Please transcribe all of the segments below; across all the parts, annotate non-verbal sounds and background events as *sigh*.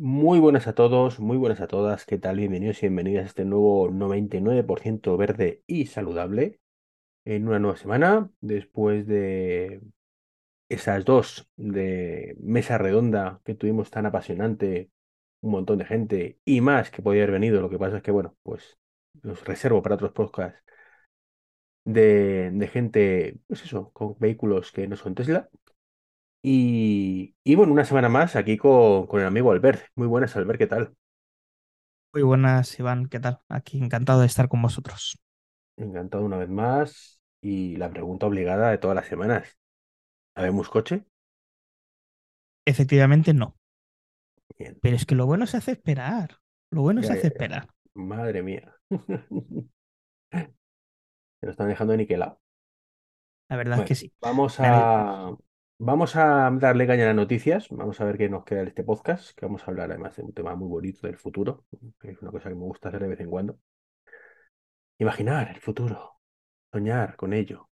Muy buenas a todos, muy buenas a todas. ¿Qué tal? Bienvenidos y bienvenidas a este nuevo 99% verde y saludable en una nueva semana, después de esas dos de mesa redonda que tuvimos tan apasionante, un montón de gente y más que podía haber venido. Lo que pasa es que, bueno, pues los reservo para otros podcasts de, de gente, pues eso, con vehículos que no son Tesla. Y, y bueno, una semana más aquí con, con el amigo Albert. Muy buenas, Albert, ¿qué tal? Muy buenas, Iván, ¿qué tal? Aquí encantado de estar con vosotros. Encantado una vez más. Y la pregunta obligada de todas las semanas. ¿Habemos coche? Efectivamente, no. Bien. Pero es que lo bueno se hace esperar. Lo bueno Ya, se hace ya. esperar. Madre mía. *laughs* Se lo están dejando niquelado. La verdad es que sí. vamos a, vamos a darle caña a las noticias. Vamos a ver qué nos queda en este podcast, que vamos a hablar además de un tema muy bonito del futuro, que es una cosa que me gusta hacer de vez en cuando. Imaginar el futuro, soñar con ello.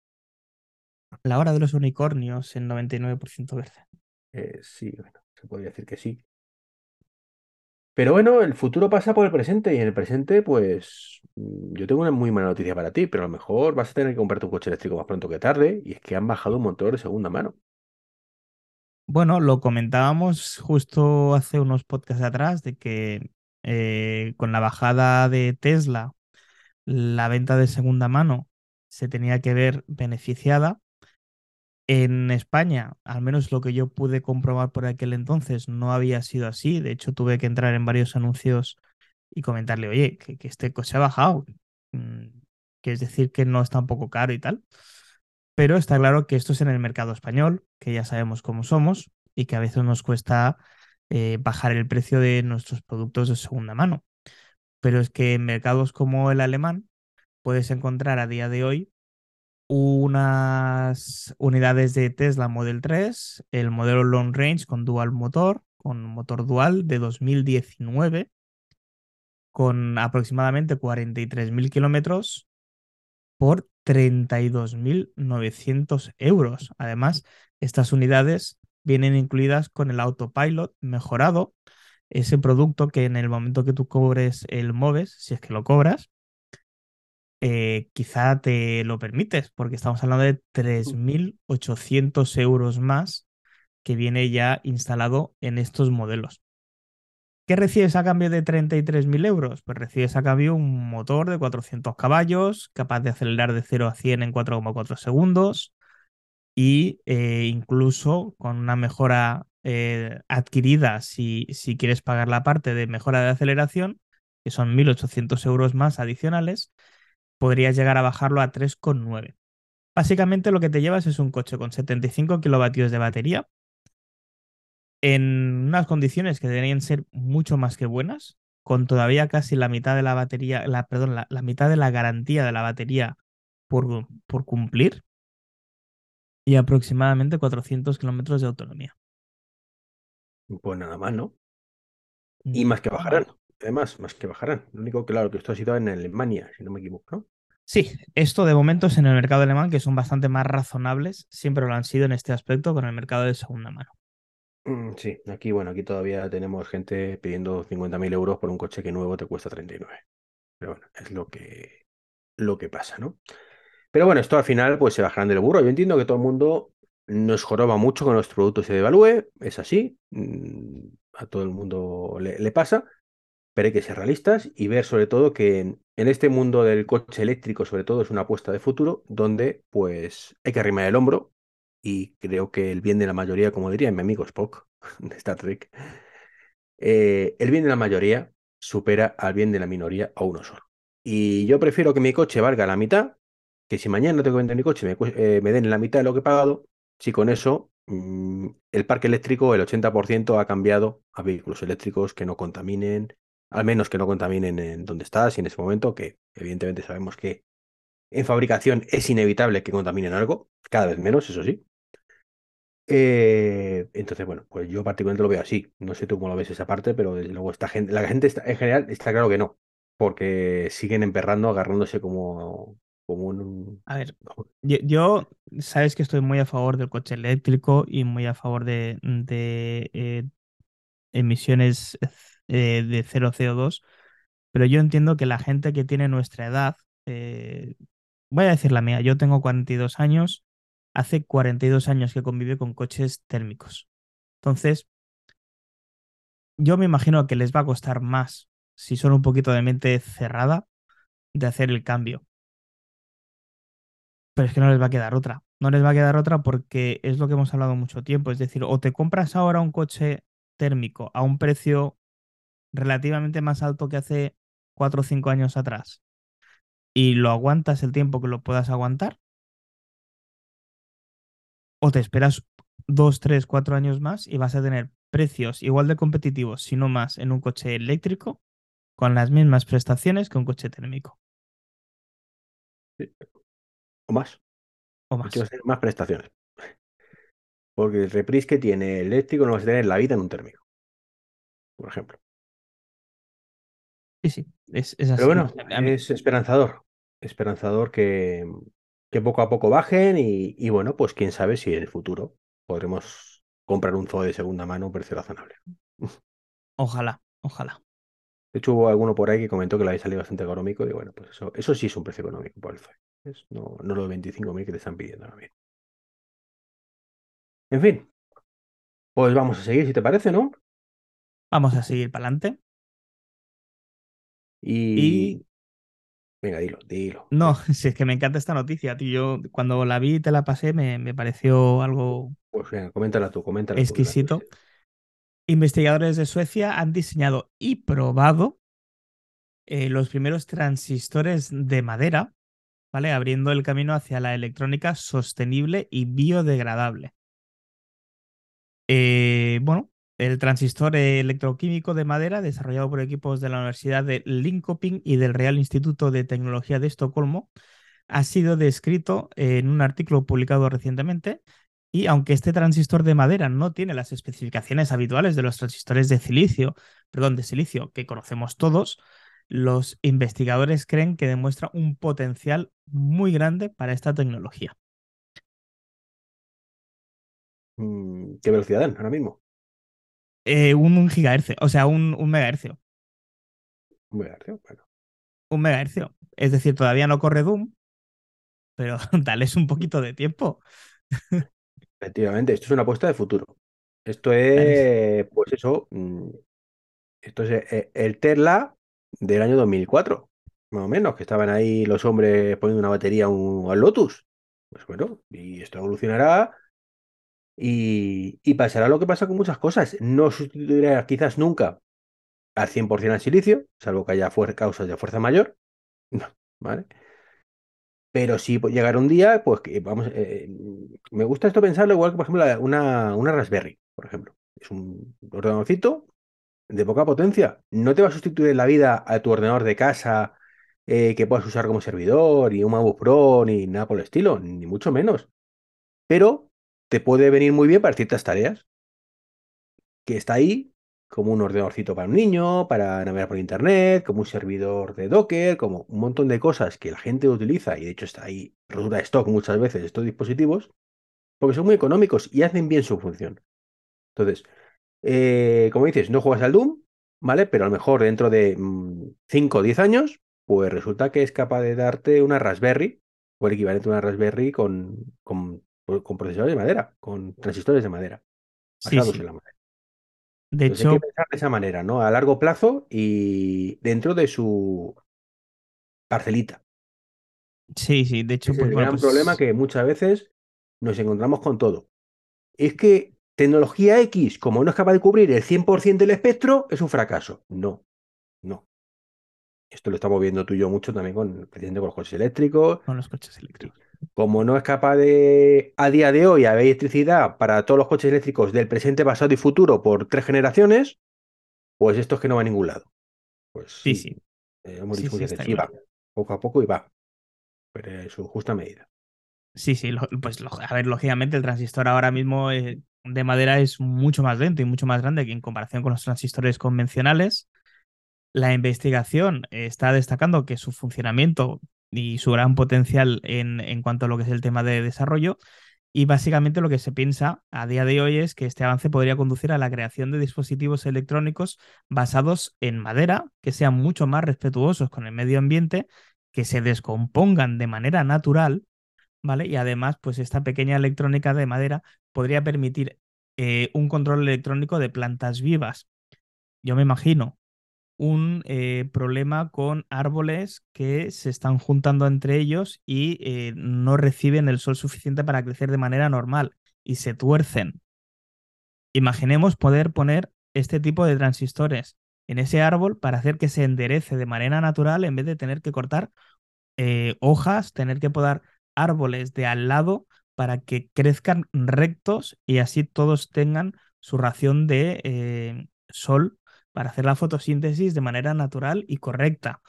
La hora de los unicornios en 99% verde. Eh, sí, bueno, se podría decir que sí. Pero bueno, el futuro pasa por el presente y en el presente, pues mm, yo tengo una muy mala noticia para ti, pero a lo mejor vas a tener que comprarte un coche eléctrico más pronto que tarde y es que han bajado un motor de segunda mano. Bueno, lo comentábamos justo hace unos podcasts atrás de que eh, con la bajada de Tesla, la venta de segunda mano se tenía que ver beneficiada En España, al menos lo que yo pude comprobar por aquel entonces, no había sido así. De hecho, tuve que entrar en varios anuncios y comentarle, oye, que, este coche ha bajado. mm, Que es decir, que no está un poco caro y tal. Pero está claro que esto es en el mercado español, que ya sabemos cómo somos y que a veces nos cuesta eh, bajar el precio de nuestros productos de segunda mano. Pero es que en mercados como el alemán puedes encontrar a día de hoy unas unidades de Tesla Model 3, el modelo Long Range con dual motor, con motor dual de 2019, con aproximadamente 43.000 kilómetros por 32.900 euros. Además, estas unidades vienen incluidas con el autopilot mejorado, ese producto que en el momento que tú cobres el MOVES, si es que lo cobras, eh, quizá te lo permites, porque estamos hablando de 3.800 euros más que viene ya instalado en estos modelos. ¿Qué recibes a cambio de 33.000 euros? Pues recibes a cambio un motor de 400 caballos, capaz de acelerar de 0 a 100 en 4,4 segundos y eh, incluso con una mejora eh, adquirida si, si quieres pagar la parte de mejora de aceleración, que son 1.800 euros más adicionales, podrías llegar a bajarlo a 3,9. Básicamente lo que te llevas es un coche con 75 kilovatios de batería en unas condiciones que deberían ser mucho más que buenas, con todavía casi la mitad de la batería, la, perdón, la, la mitad de la garantía de la batería por, por cumplir y aproximadamente 400 kilómetros de autonomía. Pues nada más, ¿no? Y más que bajarán. Además, más que bajarán. Lo único, claro, que esto ha sido en Alemania, si no me equivoco, ¿no? Sí, esto de momento es en el mercado alemán, que son bastante más razonables, siempre lo han sido en este aspecto con el mercado de segunda mano. Mm, Sí, aquí, bueno, aquí todavía tenemos gente pidiendo 50.000 euros por un coche que nuevo te cuesta 39. Pero bueno, es lo que, lo que pasa, ¿no? Pero bueno, esto al final pues se bajarán del burro. Yo entiendo que todo el mundo nos joroba mucho con los productos se devalúe, es así, mm, a todo el mundo le, le pasa, pero hay que ser realistas y ver sobre todo que en, en este mundo del coche eléctrico sobre todo es una apuesta de futuro donde pues hay que arrimar el hombro y creo que el bien de la mayoría, como diría mi amigo Spock *laughs* de Star Trek, eh, el bien de la mayoría supera al bien de la minoría a uno solo. Y yo prefiero que mi coche valga la mitad, que si mañana tengo que vender mi coche me, eh, me den la mitad de lo que he pagado, si con eso mm, el parque eléctrico, el 80% ha cambiado a vehículos eléctricos que no contaminen, al menos que no contaminen en donde estás y en ese momento, que evidentemente sabemos que en fabricación es inevitable que contaminen algo, cada vez menos, eso sí. Eh, entonces, bueno, pues yo particularmente lo veo así. No sé tú cómo lo ves esa parte, pero desde luego esta gente, la gente está- en general está claro que no, porque siguen emperrando, agarrándose como, como un... A ver, yo, yo sabes que estoy muy a favor del coche eléctrico y muy a favor de, de, eh, emisiones eh, de cero CO2, pero yo entiendo que la gente que tiene nuestra edad, voy a decir la mía, yo tengo 42 años, hace 42 años que convive con coches térmicos. Entonces, yo me imagino que les va a costar más, si son un poquito de mente cerrada, de hacer el cambio. Pero es que no les va a quedar otra. No les va a quedar otra porque es lo que hemos hablado mucho tiempo. Es decir, o te compras ahora un coche térmico a un precio relativamente más alto que hace 4 o 5 años atrás y lo aguantas el tiempo que lo puedas aguantar, o te esperas 2, 3, 4 años más y vas a tener precios igual de competitivos, si no más, en un coche eléctrico con las mismas prestaciones que un coche térmico. O más. O más. más prestaciones. Porque el reprise que tiene el eléctrico no vas a tener la vida en un térmico. Por ejemplo. Sí, sí, es, así. Pero bueno, es esperanzador. Esperanzador que, que poco a poco bajen y, bueno, pues quién sabe si en el futuro podremos comprar un zoo de segunda mano a un precio razonable. *laughs* Ojalá, ojalá. De hecho, hubo alguno por ahí que comentó que le había salido bastante económico. Y bueno, pues eso, eso sí es un precio económico por el Zoe. no, no los 25.000 que te están pidiendo ahora mismo. En fin, pues vamos a seguir, si te parece, ¿no? Vamos a seguir para adelante. Y... Venga, dilo, dilo. No, *laughs* si es que me encanta esta noticia, tío. Yo cuando la vi y te la pasé me, me pareció algo... Pues venga, coméntala tú, coméntala Exquisito. Investigadores de Suecia han diseñado y probado eh, los primeros transistores de madera, ¿vale? Abriendo el camino hacia la electrónica sostenible y biodegradable. Eh, bueno, el transistor electroquímico de madera desarrollado por equipos de la Universidad de Linköping y del Real Instituto de Tecnología de Estocolmo ha sido descrito en un artículo publicado recientemente y aunque este transistor de madera no tiene las especificaciones habituales de los transistores de silicio, perdón, de silicio que conocemos todos, los investigadores creen que demuestra un potencial muy grande para esta tecnología. Mm, ¿Qué velocidad dan ahora mismo? Eh, un, gigahercio, o sea, un, un megahercio. Un megahercio, bueno. Un megahercio. Es decir, todavía no corre Doom, pero *laughs* dales un poquito de tiempo. Efectivamente, esto es una apuesta de futuro. Esto es, pues eso, mm, esto es eh, el Tesla del año 2004, más o menos, que estaban ahí los hombres poniendo una batería al Lotus. Pues bueno, y esto evolucionará y, pasará lo que pasa con muchas cosas. No sustituirá quizás nunca al 100% al silicio, salvo que haya causas de fuerza mayor. *laughs* ¿Vale? Pero sí pues, llegará un día, pues que vamos, eh, me gusta esto pensarlo igual que, por ejemplo, una, una Raspberry, por ejemplo. Es un ordenadorcito de poca potencia. No te va a sustituir la vida a tu ordenador de casa eh, que puedas usar como servidor, y un MacBook Pro, ni nada por el estilo, ni mucho menos. Pero te puede venir muy bien para ciertas tareas. Que está ahí como un ordenadorcito para un niño, para navegar por internet, como un servidor de Docker, como un montón de cosas que la gente utiliza y de hecho está ahí, resulta de stock muchas veces estos dispositivos, porque son muy económicos y hacen bien su función. Entonces, eh, como dices, no juegas al Doom, ¿vale? Pero a lo mejor dentro de 5 mm, o 10 años, pues resulta que es capaz de darte una Raspberry, o el equivalente a una Raspberry con, con con procesadores de madera, con transistores de madera, basados en la madera. De hecho, hay que pensar de esa manera, ¿no? A largo plazo y dentro de su parcelita. Sí, sí, de hecho, es pues, el gran pues problema que muchas veces nos encontramos con todo. Es que tecnología X, como no es capaz de cubrir el 100% del espectro, es un fracaso. No, no. Esto lo estamos viendo tú y yo mucho también con, con los coches eléctricos. Con los coches eléctricos como no es capaz de, a día de hoy, haber electricidad para todos los coches eléctricos del presente, pasado y futuro por tres generaciones, pues esto es que no va a ningún lado. Pues sí, sí. Eh, hemos dicho sí, va, poco a poco y va, pero en su justa medida. Sí, sí, pues a ver, lógicamente el transistor ahora mismo eh, de madera es mucho más lento y mucho más grande que en comparación con los transistores convencionales. La investigación está destacando que su funcionamiento y su gran potencial en, en, cuanto a lo que es el tema de desarrollo. Y básicamente lo que se piensa a día de hoy es que este avance podría conducir a la creación de dispositivos electrónicos basados en madera, que sean mucho más respetuosos con el medio ambiente, que se descompongan de manera natural, ¿vale? Y además, pues esta pequeña electrónica de madera podría permitir eh, un control electrónico de plantas vivas. Yo me imagino un eh, problema con árboles que se están juntando entre ellos y eh, no reciben el sol suficiente para crecer de manera normal y se tuercen. Imaginemos poder poner este tipo de transistores en ese árbol para hacer que se enderece de manera natural en vez de tener que cortar eh, hojas, tener que podar árboles de al lado para que crezcan rectos y así todos tengan su ración de sol para hacer la fotosíntesis de manera natural y correcta.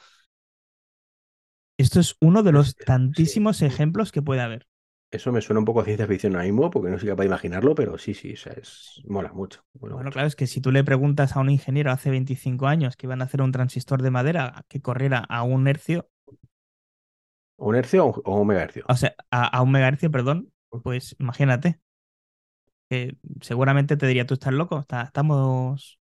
Esto es uno de los tantísimos ejemplos que puede haber. Eso me suena un poco a ciencia ficción ahora mismo, porque no soy capaz de imaginarlo, pero sí, sí, es, mola mucho. bueno, claro, es que si tú le preguntas a un ingeniero hace 25 años que iban a hacer un transistor de madera que corriera a un hercio. ¿Un hercio o un megahercio? O sea, a, un megahercio, perdón, pues imagínate. Que seguramente te diría, tú estás loco, estamos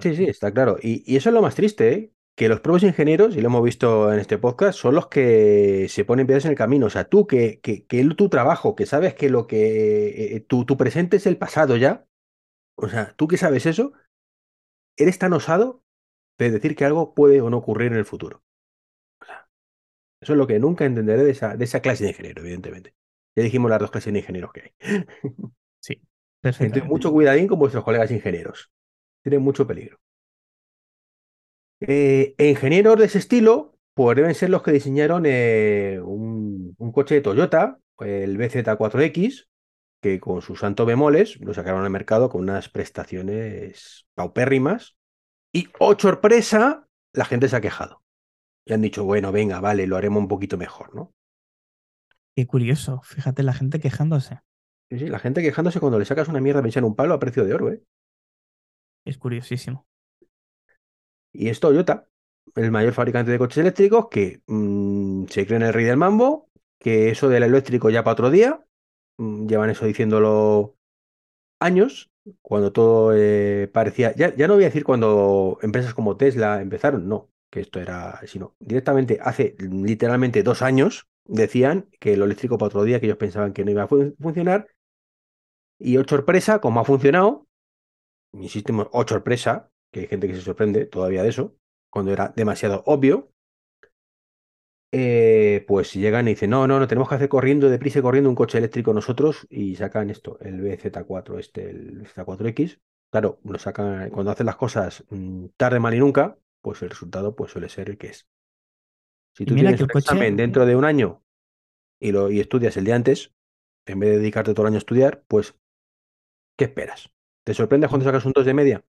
Sí, sí, está claro. Y, eso es lo más triste, ¿eh? que los propios ingenieros, y lo hemos visto en este podcast, son los que se ponen piedras en el camino. O sea, tú que, que, tu trabajo, que sabes que lo que eh, tu, presente es el pasado ya, o sea, tú que sabes eso, eres tan osado de decir que algo puede o no ocurrir en el futuro. O sea, eso es lo que nunca entenderé de esa, de esa clase de ingeniero, evidentemente. Ya dijimos las dos clases de ingenieros que hay. Sí, *laughs* perfecto. mucho cuidadín con vuestros colegas ingenieros tiene mucho peligro. Eh, ingenieros de ese estilo, pues deben ser los que diseñaron eh, un, coche de Toyota, el BZ4X, que con sus santo bemoles lo sacaron al mercado con unas prestaciones paupérrimas. Y, oh sorpresa, la gente se ha quejado. Y han dicho, bueno, venga, vale, lo haremos un poquito mejor, ¿no? Qué curioso, fíjate la gente quejándose. Sí, sí, la gente quejándose cuando le sacas una mierda me echan un palo a precio de oro, ¿eh? Es curiosísimo. Y es Toyota, el mayor fabricante de coches eléctricos, que mm, se cree en el rey del mambo, que eso del eléctrico ya para otro día, mm, llevan eso diciéndolo años, cuando todo eh, parecía, ya, ya no voy a decir cuando empresas como Tesla empezaron, no, que esto era, sino directamente hace literalmente dos años decían que lo eléctrico para otro día, que ellos pensaban que no iba a funcionar, y oh sorpresa, como ha funcionado, insistimos, o sorpresa, que hay gente que se sorprende todavía de eso, cuando era demasiado obvio, eh, pues llegan y dicen, no, no, no, tenemos que hacer corriendo, deprisa y corriendo un coche eléctrico nosotros y sacan esto, el BZ4, este, el BZ4X. Claro, lo sacan, cuando hacen las cosas mm, tarde, mal y nunca, pues el resultado pues suele ser el que es. Si tú tienes un examen dentro de un año y, lo, y estudias el día antes, en vez de dedicarte todo el año a estudiar, pues, ¿qué esperas? ¿Te sorprendes cuando sacas un 2 de media?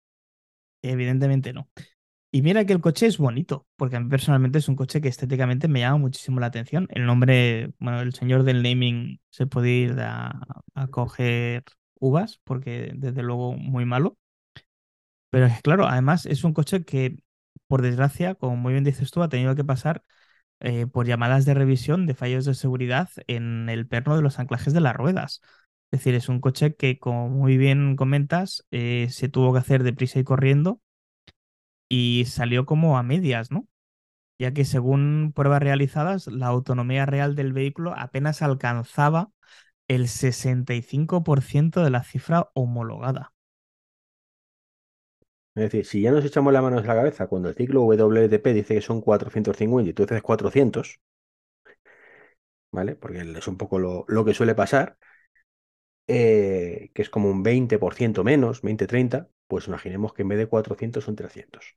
Evidentemente no. Y mira que el coche es bonito, porque a mí personalmente es un coche que estéticamente me llama muchísimo la atención. El nombre, bueno, el señor del naming se puede ir a, coger uvas, porque desde luego muy malo. Pero es claro, además es un coche que, por desgracia, como muy bien dices tú, ha tenido que pasar eh, por llamadas de revisión de fallos de seguridad en el perno de los anclajes de las ruedas. Es decir, es un coche que, como muy bien comentas, eh, se tuvo que hacer deprisa y corriendo y salió como a medias, ¿no? Ya que según pruebas realizadas, la autonomía real del vehículo apenas alcanzaba el 65% de la cifra homologada. Es decir, si ya nos echamos la mano en la cabeza cuando el ciclo WTP dice que son 450 y tú dices 400, ¿vale? Porque es un poco lo que suele pasar, eh, que es como un 20% menos, 20-30, pues imaginemos que en vez de 400 son 300.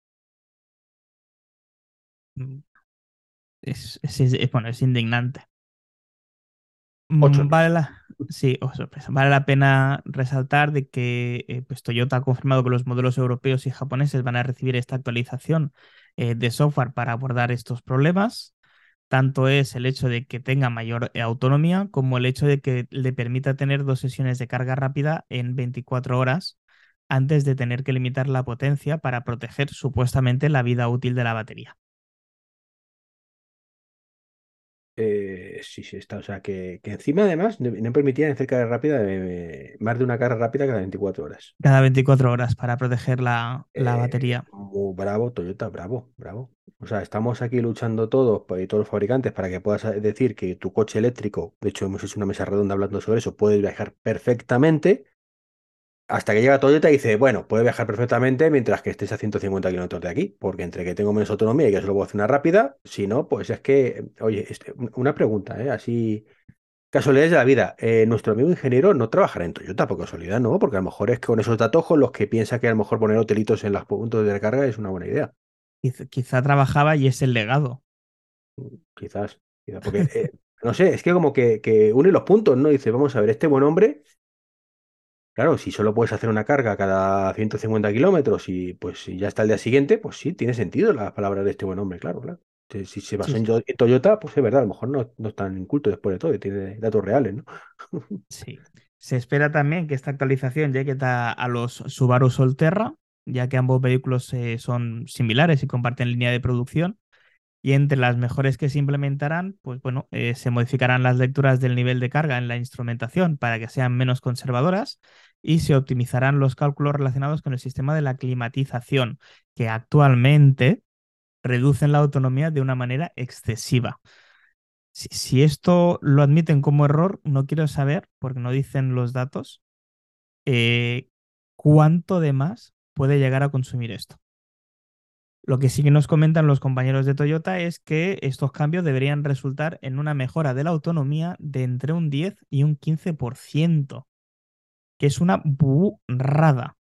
Mm. Es, bueno, es indignante. Mm, vale la, sí, oh, Vale la pena resaltar de que eh, pues Toyota ha confirmado que los modelos europeos y japoneses van a recibir esta actualización eh, de software para abordar estos problemas tanto es el hecho de que tenga mayor eh, autonomía como el hecho de que le permita tener dos sesiones de carga rápida en 24 horas antes de tener que limitar la potencia para proteger supuestamente la vida útil de la batería. Eh, sí, sí, está. O sea, que, que encima además no, permitían hacer carga rápida, de- más de una carga rápida cada 24 horas. Cada 24 horas para proteger la, la Eh, batería. muy bravo, Toyota, bravo, bravo. O sea, estamos aquí luchando todos, y todos los fabricantes, para que puedas eh, decir que tu coche eléctrico, de hecho hemos hecho una mesa redonda hablando sobre eso, puede viajar perfectamente, hasta que llega Toyota y dice, bueno, puede viajar perfectamente mientras que estés a 150 kilómetros de aquí, porque entre que tengo menos autonomía y que solo puedo hacer una rápida, si no, pues es que, oye, este, un- una pregunta, ¿eh? Así, casualidades de la vida, eh, nuestro amigo ingeniero no trabajará en Toyota, por casualidad, ¿no? Porque a lo mejor es que con esos datos los que piensa que a lo mejor poner hotelitos en los puntos de recarga es una buena idea. Quizá, quizá trabajaba y es el legado. Quizás, quizás, porque, eh, no sé, es que como que, que une los puntos, ¿no? Dice, vamos a ver, este buen hombre, claro, si solo puedes hacer una carga cada 150 kilómetros y pues ya está el día siguiente, pues sí, tiene sentido las palabras de este buen hombre, claro, claro. Si, si se basó Sí, en, Yo- en Toyota, pues es verdad, a lo mejor no, no es tan inculto después de todo, y tiene datos reales, ¿no? *laughs* sí. Se espera también que esta actualización llegue ta- a los Subaru Solterra, ya que ambos vehículos eh, son similares y comparten línea de producción. Y entre las mejores que se implementarán, pues bueno, eh, se modificarán las lecturas del nivel de carga en la instrumentación para que sean menos conservadoras y se optimizarán los cálculos relacionados con el sistema de la climatización, que actualmente reducen la autonomía de una manera excesiva. Si, esto lo admiten como error, no quiero saber, porque no dicen los datos, eh, cuánto de más puede llegar a consumir esto. Lo que sí que nos comentan los compañeros de Toyota es que estos cambios deberían resultar en una mejora de la autonomía de entre un 10 y un 15%, que es una burrada.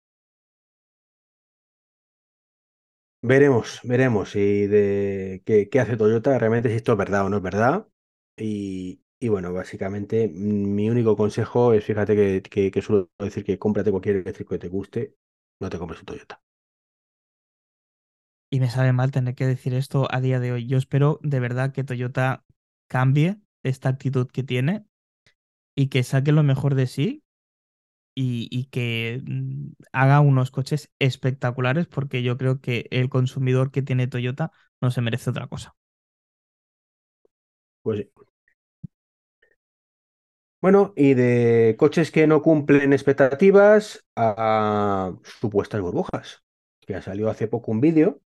Veremos, veremos si de qué, hace Toyota, realmente si esto es verdad o no es verdad. Y, bueno, básicamente mm, mi único consejo es, fíjate que suelo decir que cómprate cualquier eléctrico que te guste, no te compres un Toyota. Y me sabe mal tener que decir esto a día de hoy. Yo espero de verdad que Toyota cambie esta actitud que tiene y que saque lo mejor de sí y, y que mm, haga unos coches espectaculares porque yo creo que el consumidor que tiene Toyota no se merece otra cosa. Pues sí. Bueno, y de coches que no cumplen expectativas a supuestas burbujas, que ha salido hace poco un vídeo.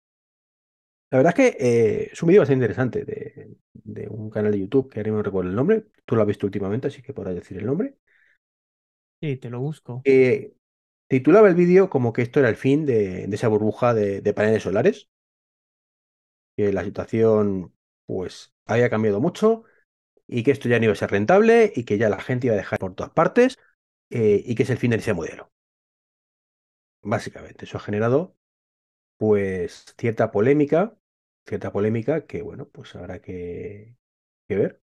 La verdad es que eh, es un vídeo bastante interesante de, de un canal de YouTube que ahora no recuerdo el nombre. Tú lo has visto últimamente, así que podrás decir el nombre. Sí, te lo busco. Eh, titulaba el vídeo como que esto era el fin de, de esa burbuja de, de paneles solares, que la situación pues había cambiado mucho y que esto ya no iba a ser rentable y que ya la gente iba a dejar por todas partes eh, y que es el fin de ese modelo. Básicamente, eso ha generado pues cierta polémica, cierta polémica que bueno, pues habrá que, que ver.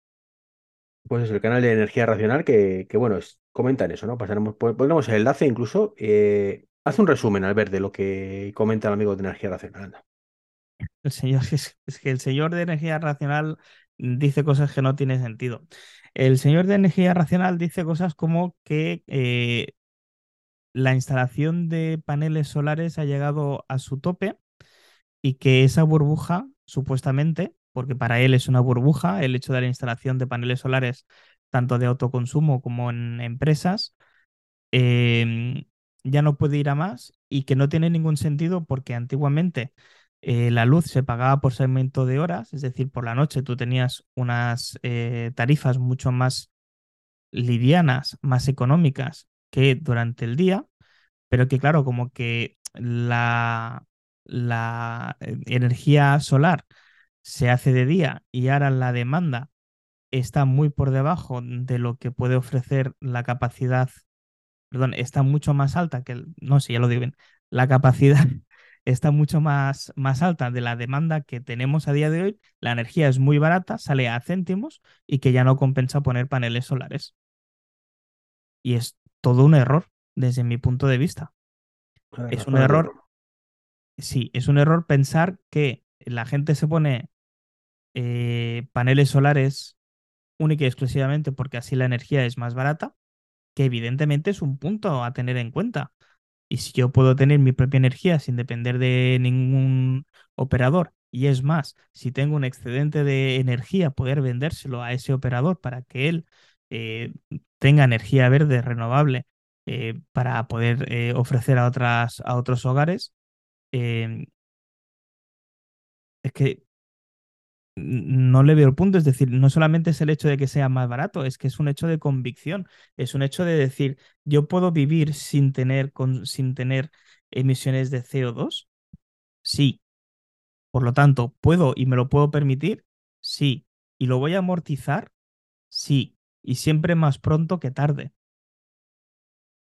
Pues es el canal de energía racional que, que bueno, es, comentan eso, ¿no? Pasaremos, pon- pondremos el enlace incluso. eh, hace un resumen, al ver de lo que comenta el amigo de energía racional. El señor, *laughs* es, es que el señor de energía racional dice cosas que no tienen sentido. El señor de energía racional dice cosas como que eh, la instalación de paneles solares ha llegado a su tope y que esa burbuja, supuestamente, porque para él es una burbuja el hecho de la instalación de paneles solares, tanto de autoconsumo como en empresas, eh, ya no puede ir a más y que no tiene ningún sentido porque antiguamente eh, la luz se pagaba por segmento de horas, es decir, por la noche tú tenías unas eh, tarifas mucho más livianas, más económicas que durante el día, pero que claro, como que la, la energía solar se hace de día y ahora la demanda está muy por debajo de lo que puede ofrecer la capacidad, perdón, está mucho más alta que, el- no sé, ya lo digo bien, la capacidad *laughs* está mucho más, más alta de la demanda que tenemos a día de hoy, la energía es muy barata, sale a céntimos y que ya no compensa poner paneles solares. Y es todo un error desde mi punto de vista. Es un error. sí, es un error pensar que la gente se pone eh, paneles solares única y exclusivamente porque así la energía es más barata, que evidentemente es un punto a tener en cuenta. Y si yo puedo tener mi propia energía sin depender de ningún operador Y es más, si tengo un excedente de energía, poder vendérselo a ese operador para que él eh, tenga energía verde renovable eh, para poder eh, ofrecer a, otras, a otros hogares. Es que no le veo el punto. Es decir, no solamente es el hecho de que sea más barato, es que es un hecho de convicción. Es un hecho de decir, yo puedo vivir sin tener, sin tener emisiones de CO2. Sí. Por lo tanto, ¿puedo y me lo puedo permitir? Sí. ¿Y lo voy a amortizar? Sí. Y siempre más pronto que tarde.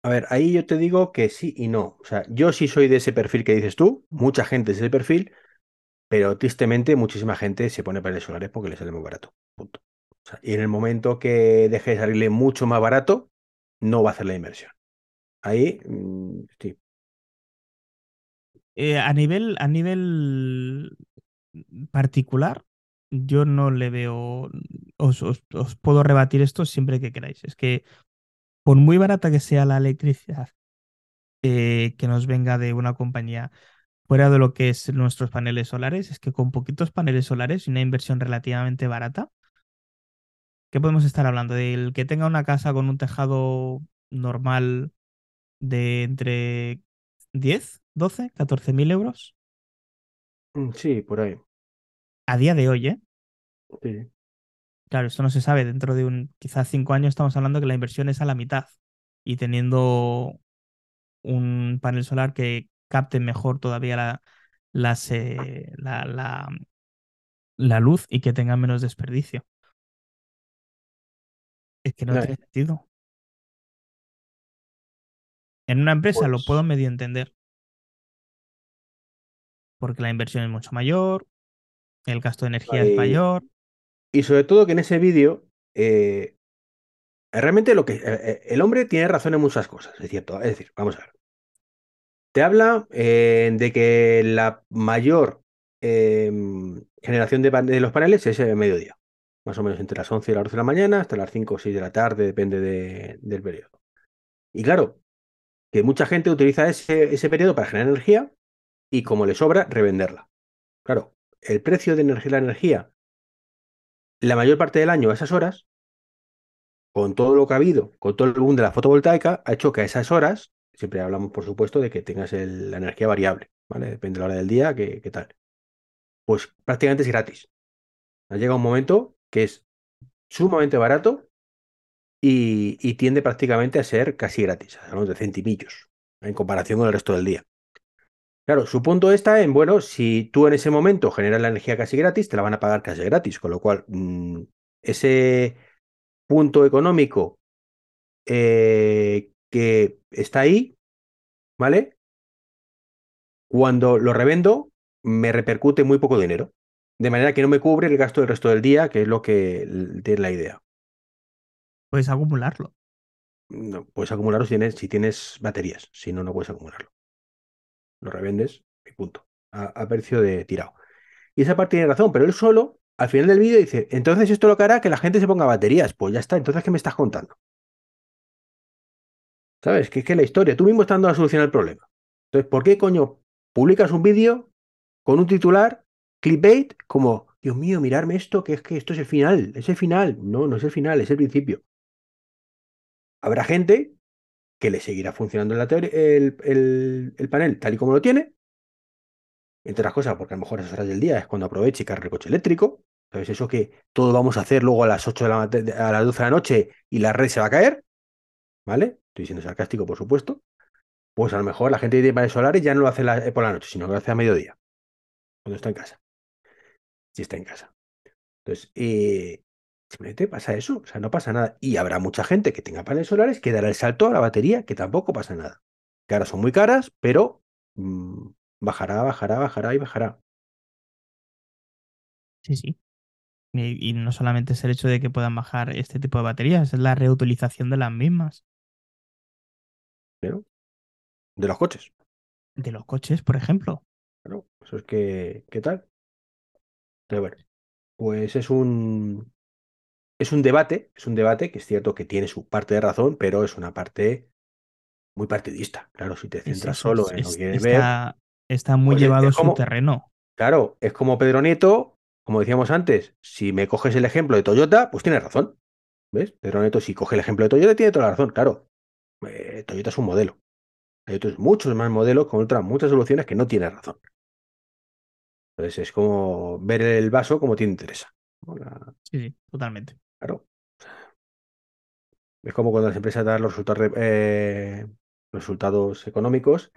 A ver, ahí yo te digo que sí y no. O sea, yo sí soy de ese perfil que dices tú, mucha gente es ese perfil, pero tristemente muchísima gente se pone paneles solares porque le sale muy barato. Punto. y en el momento que deje de salirle mucho más barato, no va a hacer la inversión. Ahí, mm, sí. Eh, a, nivel, a nivel particular, yo no le veo. Os, puedo rebatir esto siempre que queráis. Es que, por muy barata que sea la electricidad que nos venga de una compañía fuera de lo que es nuestros paneles solares, es que con poquitos paneles solares y una inversión relativamente barata, ¿qué podemos estar hablando? Del que tenga una casa con un tejado normal de entre 10, 12, 14 mil euros. Mm, sí, por ahí. A día de hoy, ¿eh? Sí. Claro, esto no se sabe. Dentro de un quizás cinco años estamos hablando que la inversión es a la mitad. Y teniendo un panel solar que capten mejor todavía la, la, la, luz y que tengan menos desperdicio. Es que no tiene sentido. En una empresa lo puedo pues medio entender. Porque la inversión es mucho mayor, el gasto de energía es mayor. Y sobre todo que en ese vídeo, eh, realmente lo que. Eh, eh, el hombre tiene razón en muchas cosas, es cierto. Es decir, vamos a ver. Te habla eh, de que la mayor em, generación de, los paneles es el mediodía, más o menos entre las 11 y las 12 de la mañana hasta las 5 o 6 de la tarde, depende del periodo. Y claro, que mucha gente utiliza ese, ese periodo para generar energía y como le sobra, revenderla. Claro, el precio de la energía la mayor parte del año a esas horas, con todo lo que ha habido, con todo el boom de la fotovoltaica, ha hecho que a esas horas Siempre hablamos, por supuesto, de que tengas la energía variable, ¿vale? Depende de la hora del día, qué, tal. Pues prácticamente es gratis. Ha llegado un momento que es sumamente barato y, tiende prácticamente a ser casi gratis, hablamos de centimillos, en comparación con el resto del día. Claro, su punto está en, bueno, si tú en ese momento generas la energía casi gratis, te la van a pagar casi gratis, con lo cual mm, ese punto económico eh, que está ahí, ¿vale? Cuando lo revendo, me repercute muy poco dinero. De manera que no me cubre el gasto del resto del día, que es lo que tiene la idea. Puedes acumularlo. No, puedes acumularlo si tienes, si tienes baterías. Si no, no puedes acumularlo. Lo revendes y punto. A, precio de tirado. Y esa parte tiene razón, pero él solo, al final del vídeo, dice: Entonces esto lo que hará que la gente se ponga baterías. Pues ya está. Entonces, ¿qué me estás contando? ¿Sabes? Que es que la historia, tú mismo estás dando la solución al problema. Entonces, ¿por qué coño publicas un vídeo con un titular, clickbait, como, Dios mío, mirarme esto, que es que esto es el final, es el final? No, no es el final, es el principio. Habrá gente que le seguirá funcionando la el, el, el, panel tal y como lo tiene, entre otras cosas, porque a lo mejor a esas horas del día es cuando aproveche y carga el coche eléctrico. ¿Sabes? Eso que todo vamos a hacer luego a las 8 de la, a las 12 de la noche y la red se va a caer. ¿Vale? estoy siendo sarcástico, por supuesto, pues a lo mejor la gente de paneles solares ya no lo hace eh, por la noche, sino que hace a mediodía, cuando está en casa. Si está en casa. Entonces, eh, simplemente pasa eso, o sea, no pasa nada. Y habrá mucha gente que tenga paneles solares que dará el salto a la batería, que tampoco pasa nada. Que ahora son muy caras, pero mm, bajará, bajará, bajará y bajará. Sí, sí. y, no solamente es el hecho de que puedan bajar este tipo de baterías, es la reutilización de las mismas. De los coches. De los coches, por ejemplo. Claro, eso es que, ¿qué tal? Pero bueno, pues es un, es un debate, es un debate que es cierto que tiene su parte de razón, pero es una parte muy partidista. Claro, si te centras solo en lo que quieres está, ver. Está muy pues llevado a su terreno. Claro, es como Pedro Nieto, como decíamos antes, si me coges el ejemplo de Toyota, pues tienes razón. ¿Ves? Pedro Nieto, si coge el ejemplo de Toyota, tiene toda la razón. Claro, eh, Toyota es un modelo. Hay otros muchos más modelos con otras muchas soluciones que no tienen razón. Entonces es como ver el vaso como te interesa. Sí, sí, totalmente. Claro. Es como cuando las empresas dan los resultados, eh, resultados económicos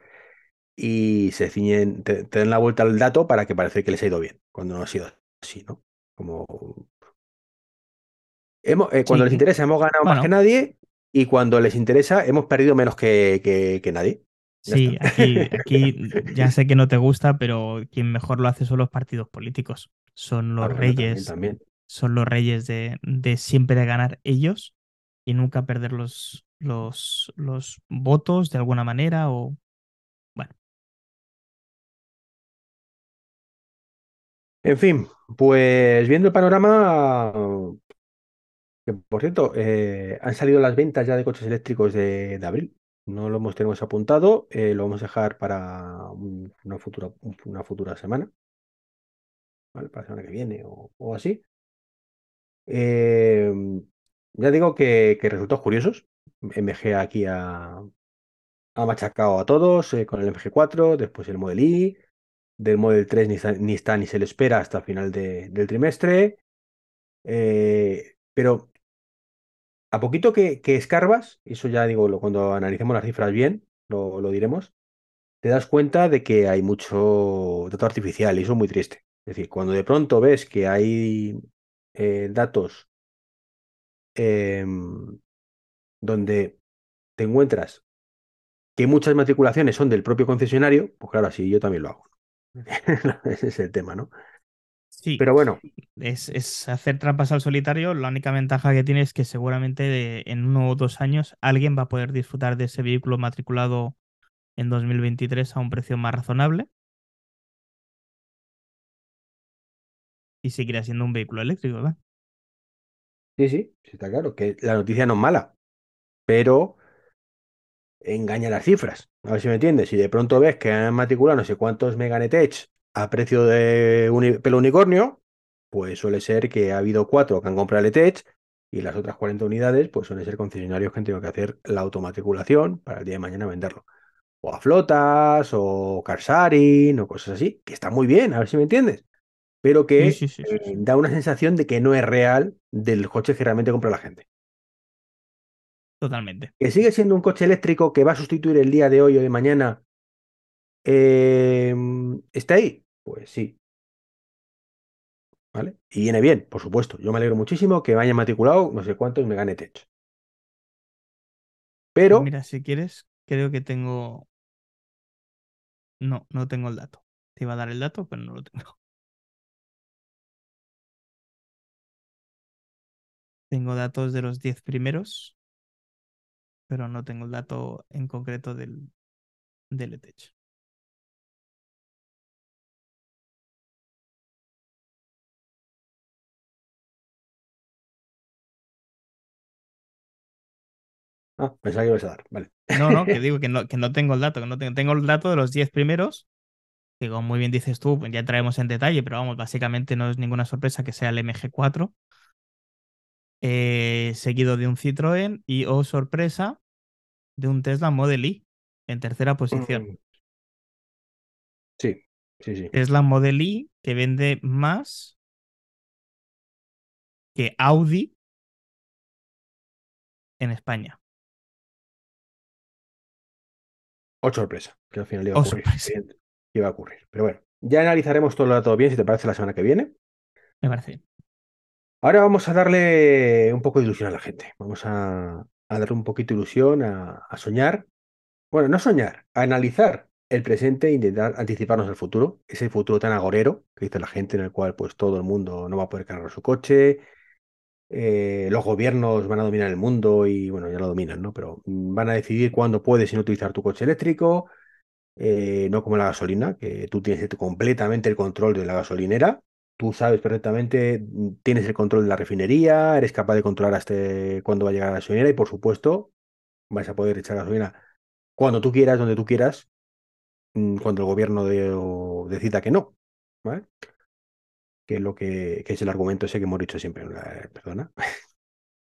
y se ciñen, te, te dan la vuelta al dato para que parece que les ha ido bien, cuando no ha sido así, ¿no? Como hemos, eh, cuando Sí, les interesa hemos ganado más que nadie y cuando les interesa hemos perdido menos que, que- que nadie. Ya sí, aquí, aquí ya sé que no te gusta, pero quien mejor lo hace son los partidos políticos. Son los también, reyes, también. Son los reyes de, de siempre ganar ellos y nunca perder los, los, los votos de alguna manera o bueno, En fin, pues viendo el panorama, que por cierto, eh, han salido las ventas ya de coches eléctricos de, abril. No lo hemos, tenemos apuntado, eh, lo vamos a dejar para un- una futura, una futura semana, ¿vale? Para la semana que viene o, o así. Eh, ya digo que, que resultados curiosos. MG aquí ha, ha machacado a todos eh, con el MG4, después el Model I, del Model 3 ni está ni, está, ni se le espera hasta final de- del trimestre. Eh, pero a poquito que, escarbas, eso ya digo, cuando analicemos las cifras bien, lo, lo diremos, te das cuenta de que hay mucho dato artificial y eso es muy triste. Es decir, cuando de pronto ves que hay eh, datos em, donde te encuentras que muchas matriculaciones son del propio concesionario, pues claro, así yo también lo hago. *laughs* Ese es el tema, ¿no? sí, Pero bueno, es, es hacer trampas al solitario. La única ventaja que tiene es que seguramente de- en uno o dos años alguien va a poder disfrutar de ese vehículo matriculado en 2023 a un precio más razonable y seguirá siendo un vehículo eléctrico, ¿verdad? sí, sí, está claro que la noticia no es mala, pero engaña las cifras. A ver si me entiendes. Si de pronto ves que han matriculado no sé cuántos Meganetech a precio de pelo unicornio, pues suele ser que ha habido cuatro que han comprado el ETech y las otras 40 unidades, pues suelen ser concesionarios que han tenido que hacer la automatriculación para el día de mañana venderlo. O a flotas, o carsharing, o cosas así, que está muy bien, a ver si me entiendes. Pero que sí, sí, sí, eh, da una sensación de que no es real del coche que realmente compra la gente. Totalmente. Que sigue siendo un coche eléctrico que va a sustituir el día de hoy o de mañana Eh, ¿está ahí? Pues sí, ¿vale? Y viene bien, por supuesto. Yo me alegro muchísimo que me hayan matriculado no sé cuántos Megane Tech. Pues Pero, mira, si quieres, creo que tengo... No, no tengo el dato. Te iba a dar el dato, pero no lo tengo. Tengo datos de los 10 primeros, pero no tengo el dato en concreto del, del ETH. ah, pensaba que ibas a dar, vale. No, no, que *laughs* digo que no, que no tengo el dato, que no tengo, tengo el dato de los 10 primeros, que como muy bien dices tú, pues ya entraremos en detalle, pero vamos, básicamente no es ninguna sorpresa que sea el MG4, eh, seguido de un Citroën y, oh sorpresa, de un Tesla Model I en tercera posición. Mm, Sí, sí, sí. Tesla Model I que vende más que Audi en España. O sorpresa, que al final iba a Oh, ocurrir. Iba a ocurrir. Pero bueno, ya analizaremos todo los datos bien, si te parece, la semana que viene. Me parece bien. Ahora vamos a darle un poco de ilusión a la gente. Vamos a, darle un poquito de ilusión, a, soñar. Bueno, no soñar, a analizar el presente e intentar anticiparnos al futuro. Ese futuro tan agorero que dice la gente, en el cual pues todo el mundo no va a poder cargar su coche. eh, los gobiernos van a dominar el mundo y bueno, ya lo dominan, ¿no? Pero van a decidir cuándo puedes y no utilizar tu coche eléctrico. eh, no como la gasolina, que tú tienes completamente el control de la gasolinera. Tú sabes perfectamente, mm, tienes el control de la refinería, eres capaz de controlar hasta cuándo va a llegar la gasolinera y por supuesto vas a poder echar gasolina cuando tú quieras, donde tú quieras, mm, cuando el gobierno de- decida que no. ¿vale? Que es lo que, que es el argumento ese que hemos dicho siempre, perdona. *laughs*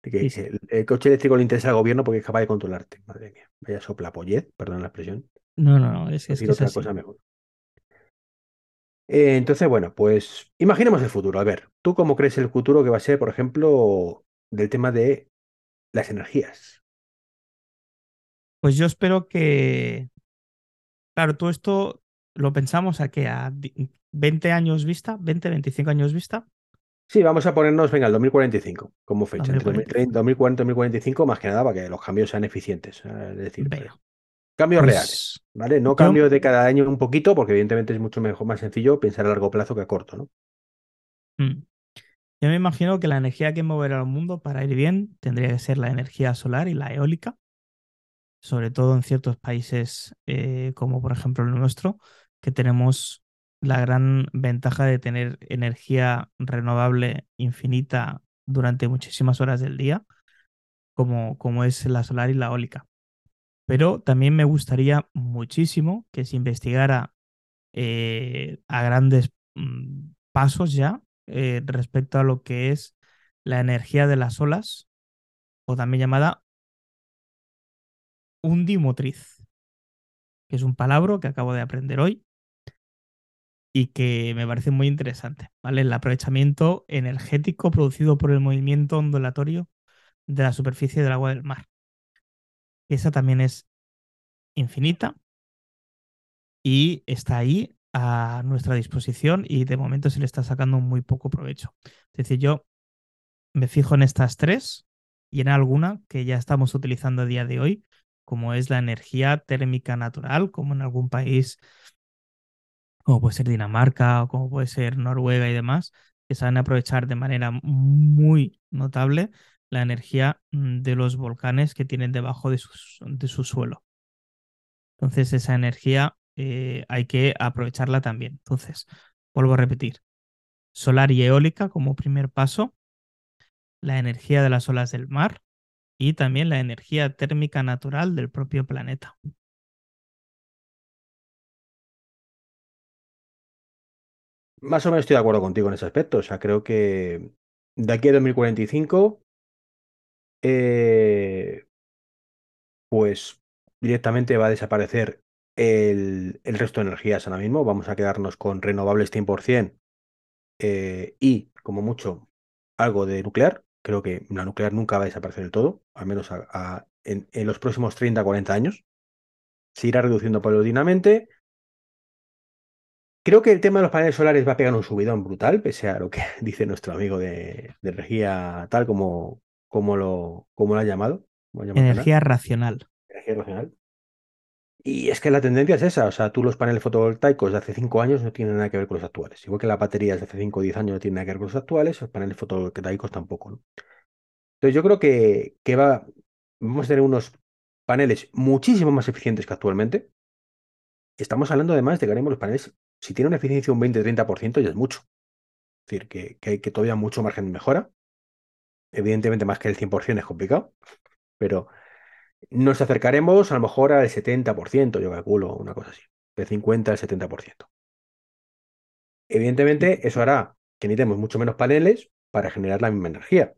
Que Sí, el, el coche eléctrico le interesa al gobierno porque es capaz de controlarte. Madre mía, vaya soplapollez, perdón la expresión. No, no, no, es, que es otra así. cosa mejor. Eh, entonces, bueno, pues imaginemos el futuro. A ver, ¿tú cómo crees el futuro que va a ser, por ejemplo, del tema de las energías? Pues yo espero que, claro, todo esto lo pensamos a que a di- 20 años vista, 20, 25 años vista, Sí, vamos a ponernos, venga, el 2045 como fecha, entre 2045. 2030, 2040 y 2045, más que nada para que los cambios sean eficientes. eh, Es decir, Venga, cambios reales, pues ¿vale? No cambios de cada año un poquito, porque evidentemente es mucho mejor, más sencillo pensar a largo plazo que a corto, ¿no? mm, yo me imagino que la energía que moverá al mundo para ir bien tendría que ser la energía solar y la eólica, sobre todo en ciertos países eh, como por ejemplo el nuestro, que tenemos la gran ventaja de tener energía renovable infinita durante muchísimas horas del día, como, como es la solar y la eólica. Pero también me gustaría muchísimo que se investigara eh, a grandes mm, pasos ya eh, respecto a lo que es la energía de las olas, o también llamada undimotriz, que es un palabra que acabo de aprender hoy y que me parece muy interesante, ¿vale? El aprovechamiento energético producido por el movimiento ondulatorio de la superficie del agua del mar. Esa también es infinita y está ahí a nuestra disposición y de momento se le está sacando muy poco provecho. Es decir, yo me fijo en estas tres y en alguna que ya estamos utilizando a día de hoy, como es la energía térmica natural, como en algún país, como puede ser Dinamarca o como puede ser Noruega y demás, que saben aprovechar de manera muy notable la energía mm, de los volcanes que tienen debajo de, su suelo. Entonces, esa energía eh, hay que aprovecharla también. Entonces, vuelvo a repetir, solar y eólica como primer paso, la energía de las olas del mar y también la energía térmica natural del propio planeta. Más o menos estoy de acuerdo contigo en ese aspecto. O sea, creo que de aquí a 2045, eh, pues directamente va a desaparecer el, el resto de energías ahora mismo. Vamos a quedarnos con renovables 100% eh, y, como mucho, algo de nuclear. Creo que la nuclear nunca va a desaparecer del todo, al menos en los próximos 30 40 años. Se irá reduciendo paulatinamente. Creo que el tema de los paneles solares va a pegar un subidón brutal, pese a lo que *laughs* dice nuestro amigo de, de energía tal como, como, lo, como lo ha llamado. Energía racional. Energía racional. Y es que la tendencia es esa, o sea, tú los paneles fotovoltaicos de hace 5 años no tienen nada que ver con los actuales. Igual que las baterías de hace 5 o 10 años no tienen nada que ver con los actuales, los paneles fotovoltaicos tampoco, ¿no? Entonces yo creo que, que va, vamos a tener unos paneles muchísimo más eficientes que actualmente. Estamos hablando además de que haremos los paneles, si tienen una eficiencia de un 20-30% ya es mucho. Es decir, que, que hay que todavía mucho margen de mejora. Evidentemente más que el 100% es complicado, pero nos acercaremos a lo mejor al 70%, yo calculo, una cosa así, de 50 al 70%. Evidentemente, eso hará que necesitemos mucho menos paneles para generar la misma energía.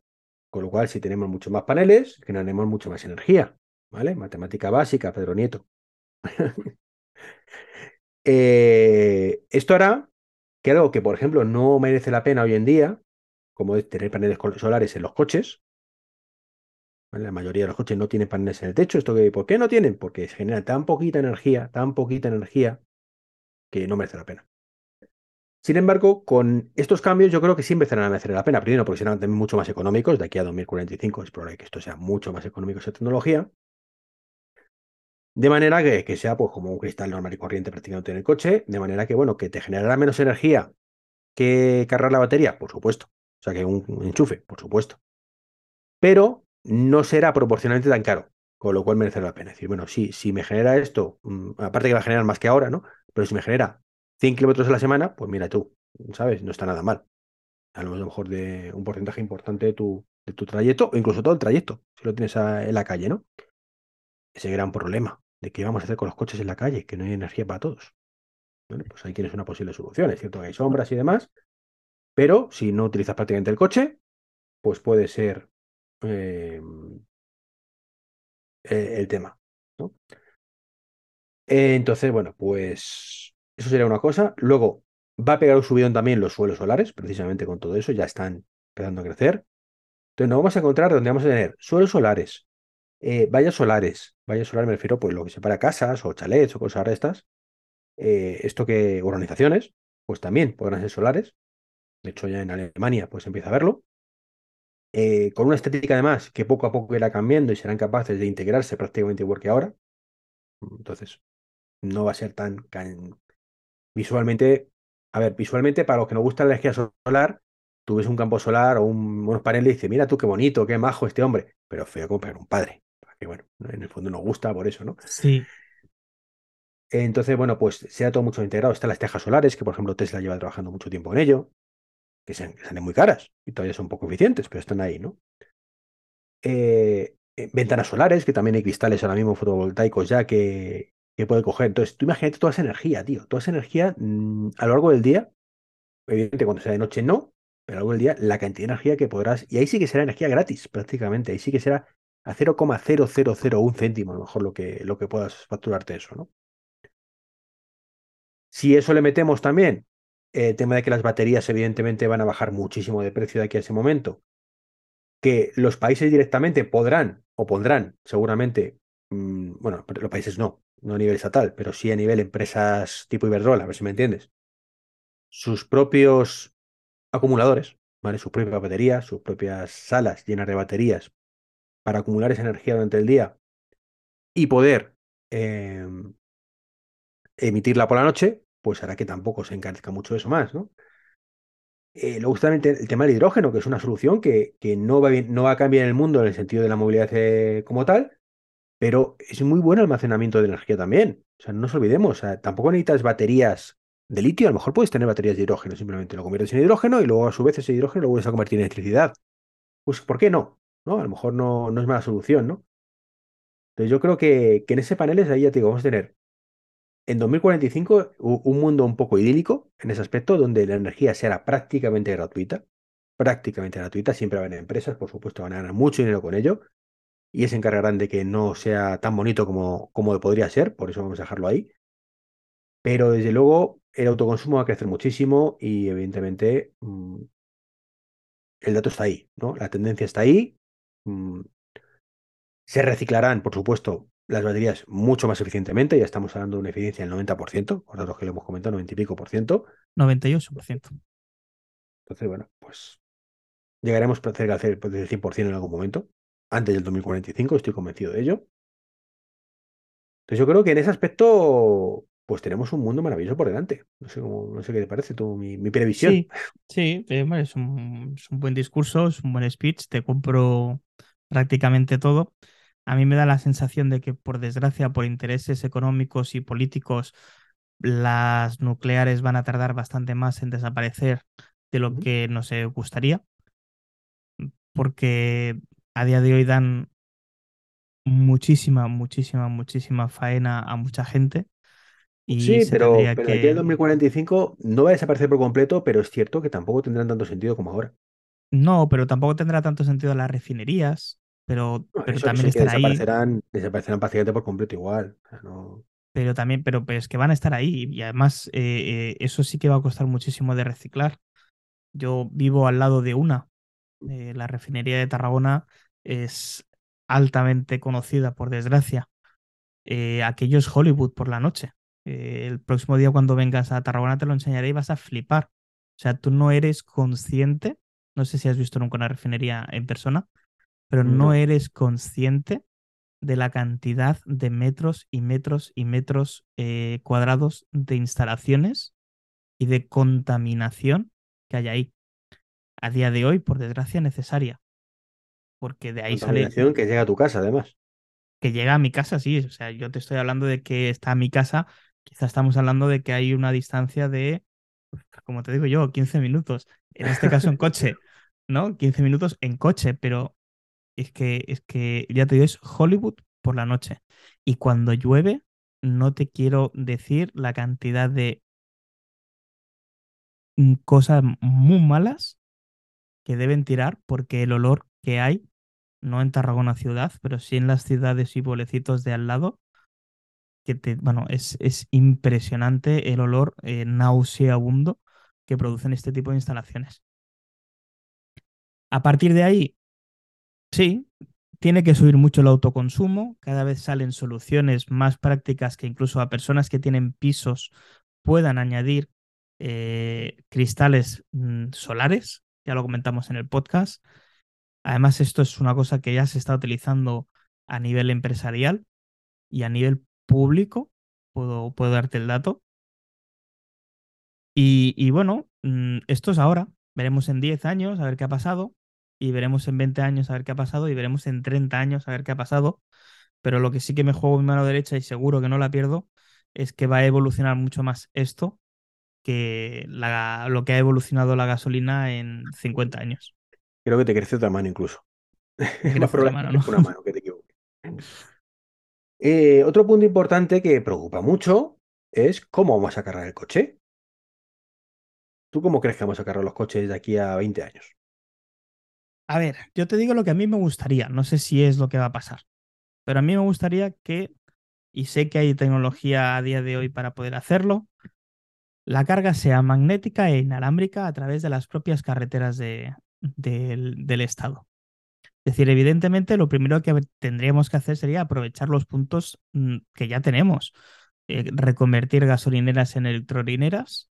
Con lo cual, si tenemos muchos más paneles, generaremos mucho más energía. ¿Vale? Matemática básica, Pedro Nieto. *laughs* Eh, esto hará que algo que, por ejemplo, no merece la pena hoy en día, como es tener paneles solares en los coches. La mayoría de los coches no tienen paneles en el techo. ¿Esto que, ¿Por qué no tienen? Porque genera tan poquita energía, tan poquita energía, que no merece la pena. Sin embargo, con estos cambios yo creo que sí empezarán a merecer la pena. Primero, porque serán también mucho más económicos. De aquí a 2045 es probable que esto sea mucho más económico esa tecnología. De manera que, que sea pues como un cristal normal y corriente prácticamente en el coche. De manera que, bueno, que te generará menos energía que cargar la batería, por supuesto. O sea, que un, un enchufe, por supuesto. Pero no será proporcionalmente tan caro. Con lo cual merecerá la pena. Es decir, bueno, sí, si me genera esto, mm, aparte que va a generar más que ahora, ¿no? Pero si me genera 100 kilómetros a la semana, pues mira tú, ¿sabes? No está nada mal. A lo mejor de un porcentaje importante de tu, de tu trayecto, o incluso todo el trayecto, si lo tienes en la calle, ¿no? Ese gran problema de qué vamos a hacer con los coches en la calle, que no hay energía para todos. Bueno, pues ahí tienes una posible solución. Es cierto que hay sombras y demás, pero si no utilizas prácticamente el coche, pues puede ser eh, el tema. entonces, bueno, pues eso sería una cosa. Luego, va a pegar un subidón también los suelos solares, precisamente con todo eso, ya están empezando a crecer. Entonces, nos vamos a encontrar donde vamos a tener suelos solares, eh, vallas solares. Vallas solares me refiero pues lo que separa casas o chalets o cosas de estas. Eh, esto que organizaciones, pues también podrán ser solares. De hecho, ya en Alemania pues empieza a verlo. Eh, con una estética además que poco a poco irá cambiando y serán capaces de integrarse prácticamente igual que ahora. Entonces, no va a ser tan, visualmente, a ver, visualmente para los que nos gusta la energía solar, tú ves un campo solar o unos paneles y dices, mira tú qué bonito, qué majo este hombre, pero feo como para un padre, que bueno, en el fondo nos gusta por eso, ¿no? Sí. Entonces, bueno, pues se ha todo mucho integrado. Están las tejas solares, que por ejemplo Tesla lleva trabajando mucho tiempo en ello, que salen muy caras y todavía son poco eficientes, pero están ahí, ¿no? Eh, eh, ventanas solares, que también hay cristales ahora mismo fotovoltaicos ya que, que puede coger. Entonces, tú imagínate toda esa energía, tío, toda esa energía mm, a lo largo del día, evidentemente cuando sea de noche no, pero a lo largo del día, la cantidad de energía que podrás, y ahí sí que será energía gratis prácticamente, ahí sí que será a 0,0001 céntimo a lo mejor lo que, lo que puedas facturarte eso, ¿no? Si eso le metemos también el tema de que las baterías evidentemente van a bajar muchísimo de precio de aquí a ese momento, que los países directamente podrán o pondrán seguramente, mm, bueno, los países no, no a nivel estatal, pero sí a nivel empresas tipo Iberdrola, a ver si me entiendes, sus propios acumuladores, ¿vale? Sus propias baterías, sus propias salas llenas de baterías para acumular esa energía durante el día y poder em, emitirla por la noche, pues hará que tampoco se encarezca mucho eso más, ¿no? Eh, luego está el, tema del hidrógeno, que es una solución que, que no, va no, va a cambiar el mundo en el sentido de la movilidad eh, como tal, pero es muy buen almacenamiento de energía también. O sea, no nos olvidemos, tampoco necesitas baterías de litio, a lo mejor puedes tener baterías de hidrógeno, simplemente lo conviertes en hidrógeno y luego a su vez ese hidrógeno lo vuelves a convertir en electricidad. Pues, ¿por qué no? ¿No? A lo mejor no, no es mala solución, ¿no? Entonces yo creo que, que en ese panel es ahí ya te digo, vamos a tener en 2045 un mundo un poco idílico en ese aspecto, donde la energía será prácticamente gratuita, prácticamente gratuita, siempre van a haber empresas, por supuesto, van a ganar mucho dinero con ello, y se encargarán de que no sea tan bonito como, como podría ser, por eso vamos a dejarlo ahí. Pero desde luego el autoconsumo va a crecer muchísimo y evidentemente mm, el dato está ahí, ¿no? La tendencia está ahí. Mm, se reciclarán, por supuesto, las baterías mucho más eficientemente, ya estamos hablando de una eficiencia del 90%, por datos que le hemos comentado, 90 y pico por ciento. 98%. Entonces, bueno, pues llegaremos cerca del 100% en algún momento antes del 2045, estoy convencido de ello. Entonces yo creo que en ese aspecto, pues tenemos un mundo maravilloso por delante. No sé, no sé qué te parece tú, mi, previsión. Sí, sí eh, es, un, buen discurso, es un buen speech, te compro prácticamente todo. A mí me da la sensación de que, por desgracia, por intereses económicos y políticos, las nucleares van a tardar bastante más en desaparecer de lo que nos gustaría, porque a día de hoy dan muchísima, muchísima, muchísima faena a mucha gente. Y sí, pero, pero que... en 2045 no va a desaparecer por completo, pero es cierto que tampoco tendrán tanto sentido como ahora. No, pero tampoco tendrá tanto sentido las refinerías, pero, pero también estarán ahí. Desaparecerán, desaparecerán prácticamente por completo igual. Pero también, pero, es que van a estar ahí y además eh, eh, eso sí que va a costar muchísimo de reciclar. Yo vivo al lado de una, eh, la refinería de Tarragona es altamente conocida, por desgracia. Aquello es Hollywood por la noche. El próximo día cuando vengas a Tarragona te lo enseñaré y vas a flipar. O sea, tú no eres consciente, no sé si has visto nunca una refinería en persona, pero no, eres consciente de la cantidad de metros y metros y metros eh, cuadrados de instalaciones y de contaminación que hay ahí. A día de hoy, por desgracia, necesaria porque de ahí sale... que llega a tu casa, además. Que llega a mi casa, sí. O sea, yo te estoy hablando de que está a mi casa. Quizás estamos hablando de que hay una distancia de, como te digo yo, 15 minutos. En este caso en coche, ¿no? 15 minutos en coche, pero es que, es que, ya te digo, es Hollywood por la noche. Y cuando llueve, no te quiero decir la cantidad de mm, cosas muy malas que deben tirar porque el olor que hay, no en Tarragona ciudad, pero sí en las ciudades y pueblecitos de al lado, que te, bueno, es, es impresionante el olor eh, nauseabundo que producen este tipo de instalaciones. A partir de ahí, sí, tiene que subir mucho el autoconsumo, cada vez salen soluciones más prácticas que incluso a personas que tienen pisos puedan añadir eh, cristales mm, solares, ya lo comentamos en el podcast. Además, esto es una cosa que ya se está utilizando a nivel empresarial y a nivel público, puedo, puedo darte el dato. Y, y bueno, mm, esto es ahora, veremos en 10 años a ver qué ha pasado, y veremos en 20 años a ver qué ha pasado, y veremos en 30 años a ver qué ha pasado. Pero lo que sí que me juego en mano derecha y seguro que no la pierdo es que va a evolucionar mucho más esto que lo que ha evolucionado la gasolina en 50 años. Creo que te crece otra mano incluso. *laughs* Más mano, ¿no? una mano, que te equivoques. Eh, otro punto importante que preocupa mucho es cómo vamos a cargar el coche. ¿Tú cómo crees que vamos a cargar los coches de aquí a 20 años? A ver, yo te digo lo que a mí me gustaría, no sé si es lo que va a pasar, pero a mí me gustaría que, y sé que hay tecnología a día de hoy para poder hacerlo, la carga sea magnética e inalámbrica a través de las propias carreteras del, Estado. Es decir, evidentemente lo primero que tendríamos que hacer sería aprovechar los puntos mm, que ya tenemos, eh, reconvertir gasolineras en electrolineras.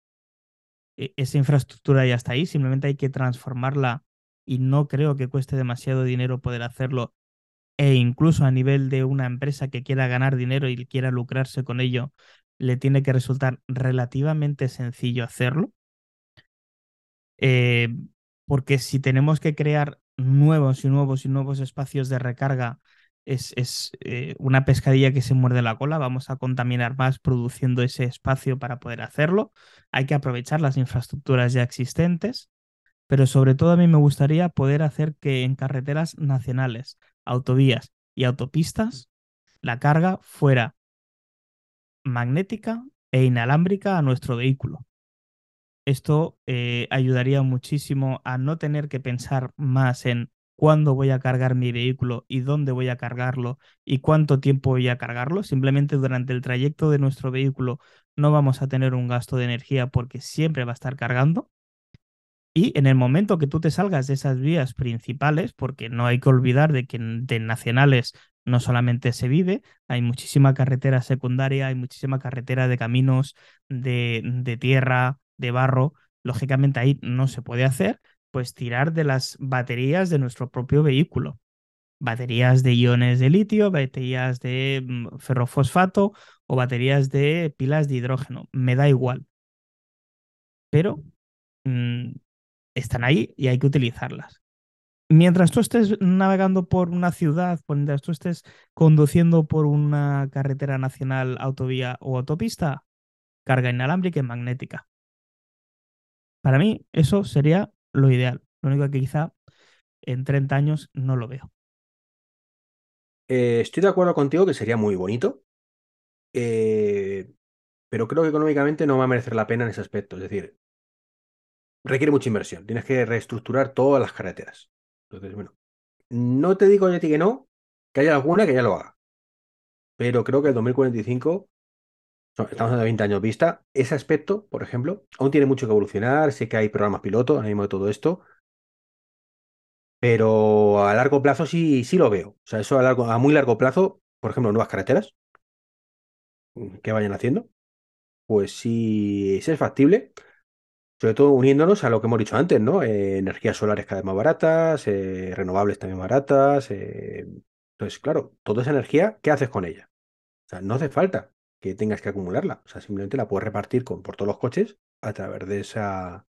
E, esa infraestructura ya está ahí, simplemente hay que transformarla y no creo que cueste demasiado dinero poder hacerlo. E incluso a nivel de una empresa que quiera ganar dinero y quiera lucrarse con ello, le tiene que resultar relativamente sencillo hacerlo. Eh, porque si tenemos que crear nuevos y nuevos y nuevos espacios de recarga, es, es eh, una pescadilla que se muerde la cola, vamos a contaminar más produciendo ese espacio para poder hacerlo. Hay que aprovechar las infraestructuras ya existentes, pero sobre todo a mí me gustaría poder hacer que en carreteras nacionales, autovías y autopistas, la carga fuera magnética e inalámbrica a nuestro vehículo. Esto eh, ayudaría muchísimo a no tener que pensar más en cuándo voy a cargar mi vehículo y dónde voy a cargarlo y cuánto tiempo voy a cargarlo. Simplemente durante el trayecto de nuestro vehículo no vamos a tener un gasto de energía porque siempre va a estar cargando. Y en el momento que tú te salgas de esas vías principales, porque no hay que olvidar de que de nacionales no solamente se vive, hay muchísima carretera secundaria, hay muchísima carretera de caminos de, de tierra, de barro. Lógicamente ahí no se puede hacer, pues tirar de las baterías de nuestro propio vehículo. Baterías de iones de litio, baterías de mm, ferrofosfato o baterías de pilas de hidrógeno. Me da igual. Pero mm, están ahí y hay que utilizarlas mientras tú estés navegando por una ciudad, mientras tú estés conduciendo por una carretera nacional, autovía o autopista, carga inalámbrica y magnética. Para mí eso sería lo ideal. Lo único que quizá en 30 años no lo veo. Eh, estoy de acuerdo contigo que sería muy bonito, eh, pero creo que económicamente no va a merecer la pena en ese aspecto. Es decir, requiere mucha inversión. Tienes que reestructurar todas las carreteras. Entonces, bueno, no te digo yo a ti que no, que haya alguna que ya lo haga. Pero creo que el 2045, estamos de 20 años vista, ese aspecto, por ejemplo, aún tiene mucho que evolucionar. Sé que hay programas piloto, mismo de todo esto. Pero a largo plazo sí, sí lo veo. O sea, eso a, largo, a muy largo plazo, por ejemplo, nuevas carreteras que vayan haciendo, pues sí, sí es factible sobre todo uniéndonos a lo que hemos dicho antes, ¿no? Eh, energías solares cada vez más baratas, eh, renovables también baratas. Eh, entonces, claro, toda esa energía, ¿qué haces con ella? O sea, no hace falta que tengas que acumularla. O sea, simplemente la puedes repartir por todos los coches a través de esa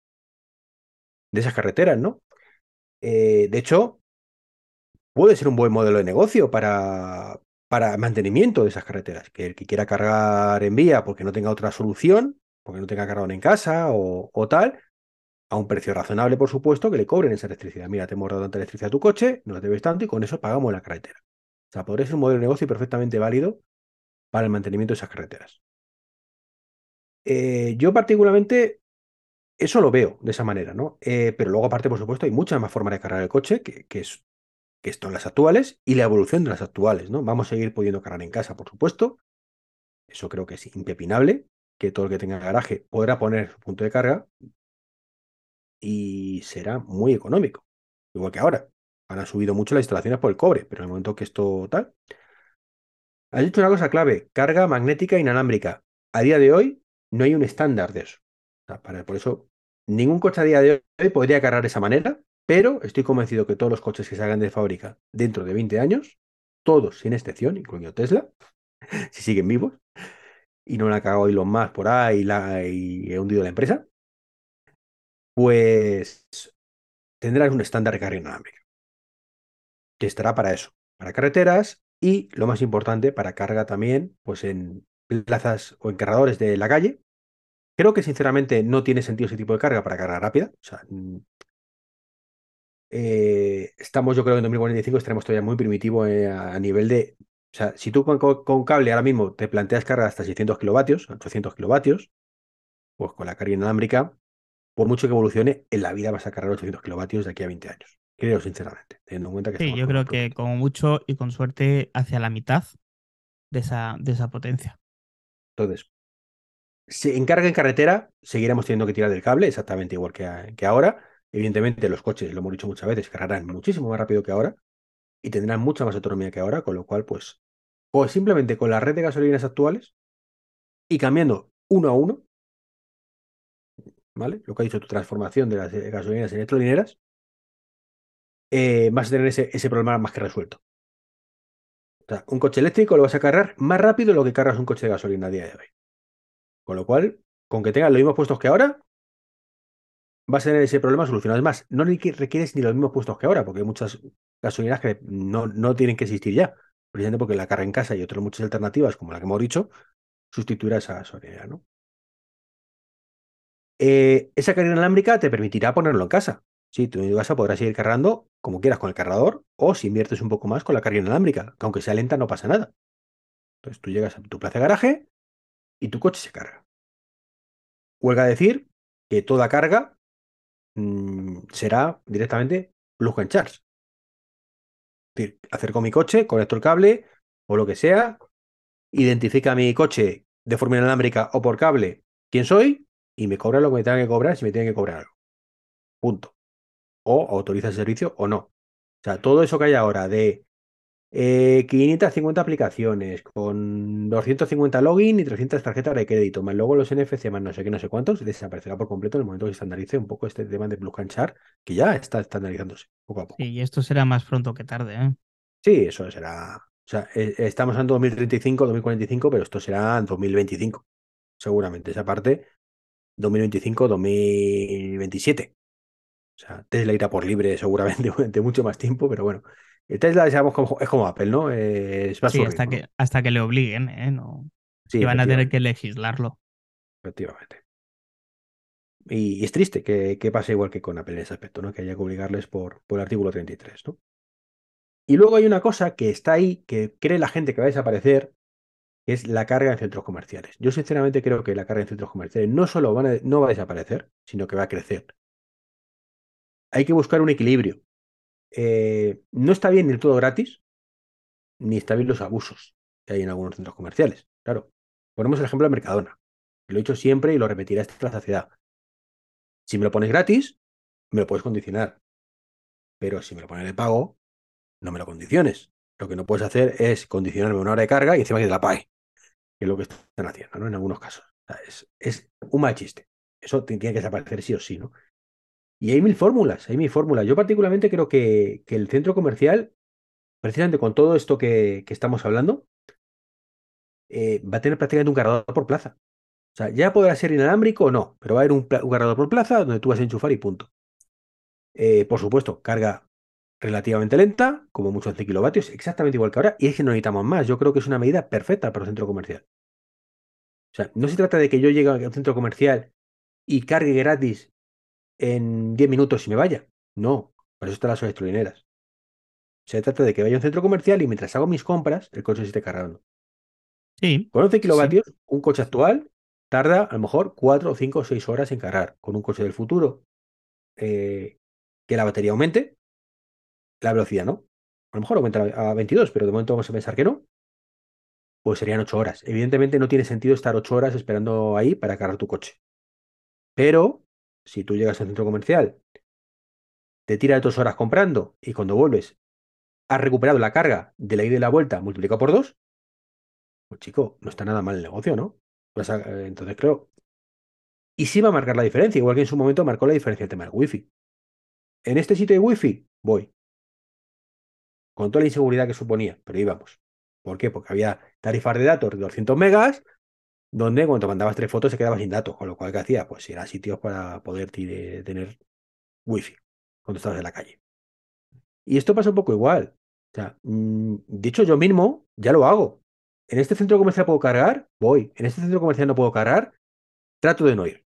de esas carreteras, ¿no? de hecho, puede ser un buen modelo de negocio para, para mantenimiento de esas carreteras. Que el que quiera cargar en vía porque no tenga otra solución, porque no tenga carbón en casa o, tal, a un precio razonable, por supuesto, que le cobren esa electricidad. Mira, te hemos dado tanta electricidad a tu coche, no la debes tanto y con eso pagamos la carretera. O sea, podría ser un modelo de negocio perfectamente válido para el mantenimiento de esas carreteras. Eh, yo particularmente Eso lo veo de esa manera, ¿no? Eh, pero luego, aparte, por supuesto, hay muchas más formas de cargar el coche que, que, que están las actuales y la evolución de las actuales, ¿no? Vamos a seguir pudiendo cargar en casa, por supuesto. Eso creo que es impepinable, que todo el que tenga garaje podrá poner su punto de carga y será muy económico. Igual que ahora. Han subido mucho las instalaciones por el cobre, pero en el momento que esto tal. Has dicho una cosa clave: carga magnética inalámbrica. A día de hoy no hay un estándar de eso. por eso, ningún coche a día de hoy podría cargar de esa manera, pero estoy convencido que todos los coches que salgan de fábrica dentro de 20 años, todos sin excepción, incluyendo Tesla, *laughs* si siguen vivos, y no la ha cagado Elon Musk por ahí y he hundido la empresa, pues tendrás un estándar de carga inalámbrica, que estará para eso, para carreteras y, lo más importante, para carga también, pues en plazas o en cargadores de la calle. Creo que sinceramente no tiene sentido ese tipo de carga para carga rápida. Sea, eh, estamos, yo creo que en 2045 estaremos todavía muy primitivo eh, a, nivel de. O sea, si tú con, con, cable ahora mismo te planteas carga hasta 600 kilovatios, 800 kilovatios, pues con la carga inalámbrica, por mucho que evolucione, en la vida vas a cargar 800 kilovatios de aquí a 20 años. Creo, sinceramente, teniendo en cuenta que. Sí, yo creo que como mucho y con suerte hacia la mitad de esa, de esa potencia. Entonces, si en carga en carretera, seguiremos teniendo que tirar del cable, exactamente igual que, que ahora. Evidentemente, los coches, lo hemos dicho muchas veces, cargarán muchísimo más rápido que ahora y tendrán mucha más autonomía que ahora, con lo cual, pues, pues simplemente con la red de gasolinas actuales y cambiando uno a uno, ¿vale? Lo que ha dicho tu transformación de las gasolinas en electrolineras, eh, vas a tener ese, ese, problema más que resuelto. O sea, un coche eléctrico lo vas a cargar más rápido de lo que cargas un coche de gasolina a día de hoy. Con lo cual, con que tengas los mismos puestos que ahora, vas a tener ese problema solucionado. Además, no requieres ni los mismos puestos que ahora, porque hay muchas gasolineras que no, no tienen que existir ya, precisamente porque la carga en casa y otras muchas alternativas, como la que hemos dicho, sustituirá esa gasolinera, ¿no? Eh, esa carga inalámbrica te permitirá ponerlo en casa. Sí, tú en tu casa podrás seguir cargando como quieras con el cargador o si inviertes un poco más con la carga inalámbrica, que aunque sea lenta no pasa nada. Entonces tú llegas a tu plaza de garaje y tu coche se carga. Huelga decir que toda carga mmm, será directamente plug and charge. Decir, acerco mi coche, conecto el cable o lo que sea, identifica mi coche de forma inalámbrica o por cable quién soy y me cobra lo que me tenga que cobrar si me tiene que cobrar algo. Punto. O autoriza el servicio o no. O sea, todo eso que hay ahora de eh, 550 aplicaciones con 250 login y 300 tarjetas de crédito, más luego los NFC, más no sé qué, no sé cuántos, desaparecerá por completo en el momento que se estandarice un poco este tema de Blue Char, que ya está estandarizándose poco a poco. Sí, y esto será más pronto que tarde, ¿eh? Sí, eso será. O sea, eh, estamos en 2035, 2045, pero esto será en 2025, seguramente. Esa parte 2025-2027. O sea, Tesla irá por libre seguramente *laughs* durante mucho más tiempo, pero bueno. Tesla digamos, como, es como Apple, ¿no? Es sí, hasta, que, hasta que le obliguen, ¿eh? No, sí, y van a tener que legislarlo. Efectivamente. Y, es triste que, que, pase igual que con Apple en ese aspecto, ¿no? Que haya que obligarles por, por el artículo 33, ¿no? Y luego hay una cosa que está ahí, que cree la gente que va a desaparecer, es la carga en centros comerciales. Yo sinceramente creo que la carga en centros comerciales no solo no va a desaparecer, sino que va a crecer. Hay que buscar un equilibrio. Eh, no está bien ni todo gratis, ni está bien los abusos que hay en algunos centros comerciales. Claro, ponemos el ejemplo de Mercadona. Lo he dicho siempre y lo repetiré hasta la saciedad. Si me lo pones gratis, me lo puedes condicionar. Pero si me lo pones de pago, no me lo condiciones. Lo que no puedes hacer es condicionarme una hora de carga y encima que te la pague que es lo que están haciendo, ¿no? En algunos casos. es, es, un mal chiste. Eso tiene que desaparecer sí o sí, ¿no? Y hay mil fórmulas, hay mil fórmulas. Yo particularmente creo que, el centro comercial, precisamente con todo esto que, estamos hablando, eh, va a tener prácticamente un cargador por plaza. O sea, ya podrá ser inalámbrico o no, pero va a haber un, un cargador por plaza donde tú vas a enchufar y punto. Eh, por supuesto, carga relativamente lenta, como muchos 11 kilovatios, exactamente igual que ahora, y es que no necesitamos más. Yo creo que es una medida perfecta para un centro comercial. O sea, no se trata de que yo llegue a un centro comercial y cargue gratis en 10 minutos y me vaya. No, por eso están las electrolineras. Se trata de que vaya a un centro comercial y mientras hago mis compras, el coche se esté cargando. Sí. Con 11 kilovatios, un coche actual tarda a lo mejor 4 o 5 o 6 horas en cargar. Con un coche del futuro, eh, que la batería aumente, la velocidad no. A lo mejor aumenta a 22, pero de momento vamos a pensar que no. Pues serían 8 horas. Evidentemente no tiene sentido estar 8 horas esperando ahí para cargar tu coche. Pero si tú llegas al centro comercial, te tiras dos horas comprando y cuando vuelves has recuperado la carga de la ida y la vuelta multiplicado por dos, pues chico, no está nada mal el negocio, ¿no? Eh, entonces creo. Y sí va a marcar la diferencia, igual que en su momento marcó la diferencia el tema del wifi. En este sitio de wifi, voy. Con toda la inseguridad que suponía, pero íbamos. ¿Por qué? Porque había tarifas de datos de 200 megas, donde cuando mandabas tres fotos se quedaba sin datos, con lo cual, ¿qué hacía? Pues era sitios para poder tener wifi cuando estabas en la calle. Y esto pasa un poco igual. O sea, mm, dicho yo mismo, ya lo hago. En este centro comercial puedo cargar, voy. En este centro comercial no puedo cargar, trato de no ir.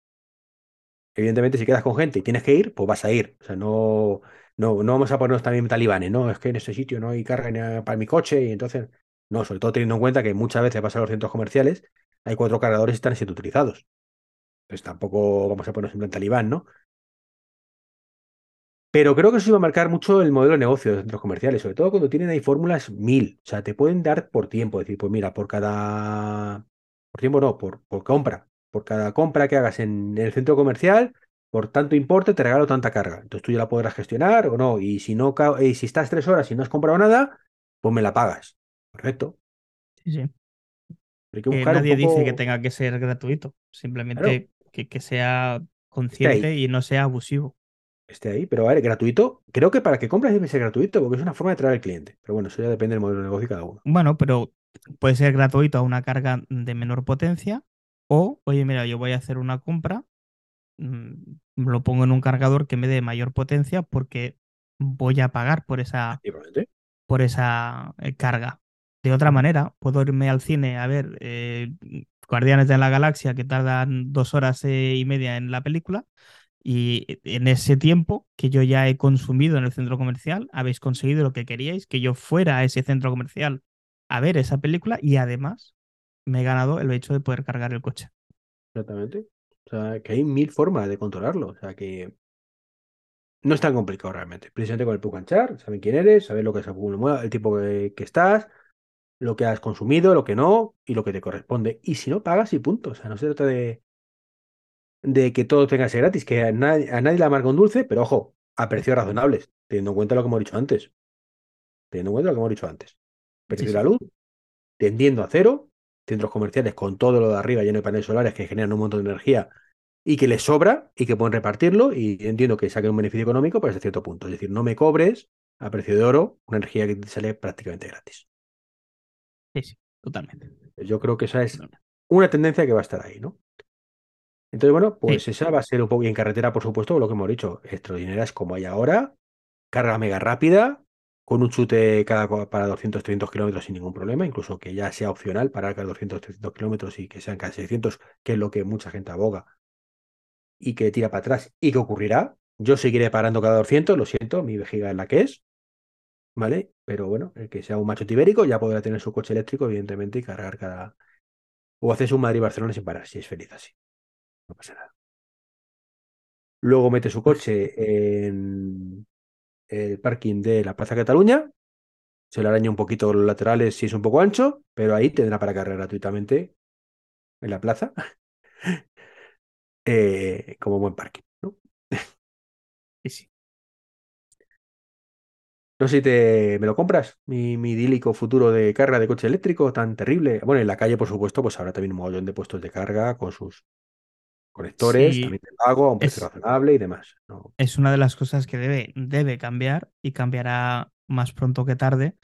Evidentemente, si quedas con gente y tienes que ir, pues vas a ir. O sea, no, no, no vamos a ponernos también talibanes, no, es que en ese sitio no hay carga para mi coche y entonces, no, sobre todo teniendo en cuenta que muchas veces pasa a los centros comerciales, hay cuatro cargadores y están siendo utilizados. Pues tampoco vamos a ponernos en plan talibán, ¿no? Pero creo que eso iba a marcar mucho el modelo de negocio de centros comerciales, sobre todo cuando tienen ahí fórmulas mil. O sea, te pueden dar por tiempo, decir, pues mira, por cada. Por tiempo no, por, por compra. Por cada compra que hagas en el centro comercial, por tanto importe, te regalo tanta carga. Entonces tú ya la podrás gestionar o no. Y si no y si estás tres horas y no has comprado nada, pues me la pagas. Perfecto. Sí, sí. Que nadie dice que tenga que ser gratuito. Simplemente que, que, sea consciente y no sea abusivo esté ahí, pero a ver, gratuito. Creo que para que compres debe ser gratuito porque es una forma de traer al cliente. Pero bueno, eso ya depende del modelo de negocio de cada uno. Bueno, pero puede ser gratuito a una carga de menor potencia o, oye, mira, yo voy a hacer una compra, mm, lo pongo en un cargador que me dé mayor potencia porque voy a pagar por esa, por esa eh, carga. De otra manera, puedo irme al cine a ver eh, Guardianes de la Galaxia que tardan dos horas eh, y media en la película y en ese tiempo que yo ya he consumido en el centro comercial, habéis conseguido lo que queríais, que yo fuera a ese centro comercial a ver esa película y además me he ganado el hecho de poder cargar el coche. Exactamente. O sea, que hay mil formas de controlarlo. O sea, que no es tan complicado realmente. Precisamente con el Pucanchar, saben quién eres, saben lo que es el tipo que, que estás, lo que has consumido, lo que no y lo que te corresponde. Y si no pagas y punto. O sea, no se trata de de que todo tenga que ser gratis, que a nadie, a nadie le amarga un dulce, pero ojo, a precios razonables, teniendo en cuenta lo que hemos dicho antes. Teniendo en cuenta lo que hemos dicho antes. Precio de la luz, tendiendo a cero, centros comerciales con todo lo de arriba lleno de paneles solares que generan un montón de energía y que les sobra y que pueden repartirlo y entiendo que saquen un beneficio económico pero hasta cierto punto. Es decir, no me cobres a precio de oro una energía que te sale prácticamente gratis. Sí, sí, totalmente. Yo creo que esa es una tendencia que va a estar ahí, ¿no? Entonces, bueno, pues esa va a ser un poco, y en carretera, por supuesto, lo que hemos dicho, extraordinarias como hay ahora, carga mega rápida, con un chute cada para 200, 300 kilómetros sin ningún problema, incluso que ya sea opcional para cada 200, 300 kilómetros y que sean casi 600, que es lo que mucha gente aboga, y que tira para atrás, y que ocurrirá. Yo seguiré parando cada 200, lo siento, mi vejiga es la que es, ¿vale? Pero bueno, el que sea un macho tibérico ya podrá tener su coche eléctrico, evidentemente, y cargar cada... O haces un Madrid-Barcelona sin parar, si es feliz así no pasa nada. Luego mete su pues coche en el parking de la Plaza Cataluña, se le araña un poquito los laterales si es un poco ancho, pero ahí tendrá para cargar gratuitamente en la plaza, *laughs* eh, como buen parking. No sé si te, me lo compras, mi, mi idílico futuro de carga de coche eléctrico tan terrible. Bueno, en la calle, por supuesto, pues habrá también un montón de puestos de carga con sus conectores, también de pago a un precio razonable y demás. Es una de las cosas que debe, debe cambiar y cambiará más pronto que tarde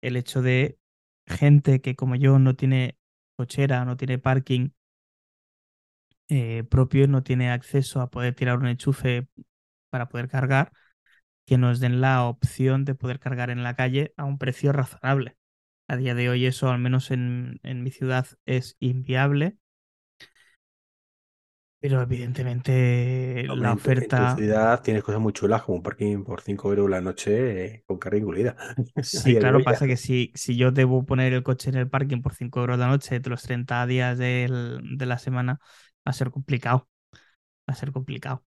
el hecho de gente que como yo no tiene cochera, no tiene parking eh, propio, no tiene acceso a poder tirar un enchufe para poder cargar, que nos den la opción de poder cargar en la calle a un precio razonable. A día de hoy eso, al menos en, en mi ciudad, es inviable pero evidentemente la oferta. En tu ciudad tienes cosas muy chulas como un parking por 5 euros la noche eh, con carga incluida. *laughs* Sí, claro, pasa que si, si yo debo poner el coche en el parking por 5 euros la noche de los 30 días de la semana, a ser complicado. Va a ser complicado.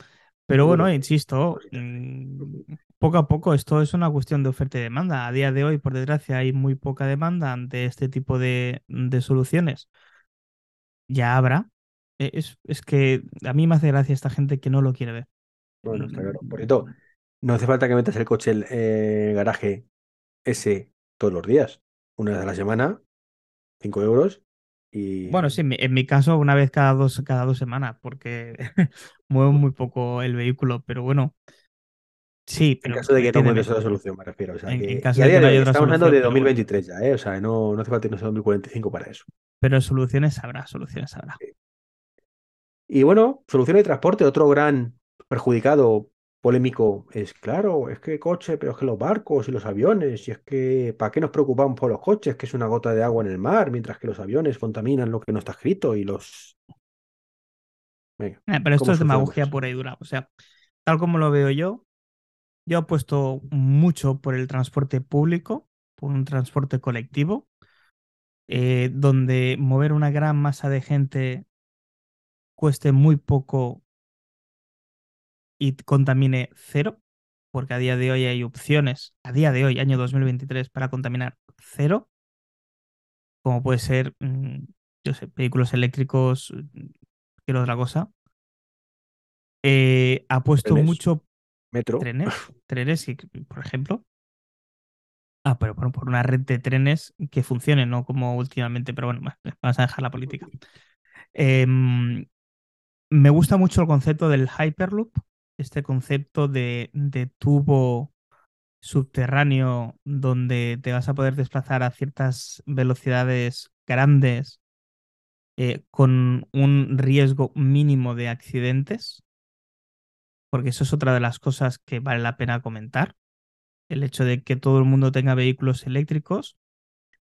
Pero bueno, insisto, cositas. Poco a poco esto es una cuestión de oferta y demanda. A día de hoy, por desgracia, hay muy poca demanda ante este tipo de, de soluciones. Ya habrá. E- Es, es que a mí me hace gracia esta gente que no lo quiere ver. Bueno, está claro. Por cierto, no hace falta que metas el coche en el garaje ese todos los días. Una vez a la semana, 5 euros Bueno, sí, y en mi, en mi caso, una vez cada dos, cada dos semanas, porque *laughs* muevo muy poco el vehículo, pero bueno, sí, en pero caso de que no otra solución, me refiero. O sea en, en que... caso de que no haya hoy, otra estamos hablando de pero bueno, 2023 ya, ¿eh? O sea, no, no hace falta irnos a 2045 para eso. pero soluciones habrá, soluciones habrá. Y bueno, solución de transporte, otro gran perjudicado polémico es, claro, es que coche, pero es que los barcos y los aviones, y es que, ¿para qué nos preocupamos por los coches? Que es una gota de agua en el mar, mientras que los aviones contaminan lo que no está escrito y los... Venga, Eh, pero esto ¿cómo es demagogia pura y dura. O sea, tal como lo veo yo, yo apuesto mucho por el transporte público, por un transporte colectivo, eh, donde mover una gran masa de gente cueste muy poco y contamine cero, porque a día de hoy hay opciones, a día de hoy, año 2023, para contaminar cero, como puede ser, mm, yo sé, vehículos eléctricos, mm, cualquier otra cosa. Eh, apuesto mucho trenes, trenes, por ejemplo. Ah, pero bueno, por una red de trenes que funcione, no como últimamente, pero bueno, va- vamos a dejar la política. Em, me gusta mucho el concepto del Hyperloop, este concepto de, de tubo subterráneo donde te vas a poder desplazar a ciertas velocidades grandes eh, con un riesgo mínimo de accidentes, porque eso es otra de las cosas que vale la pena comentar, el hecho de que todo el mundo tenga vehículos eléctricos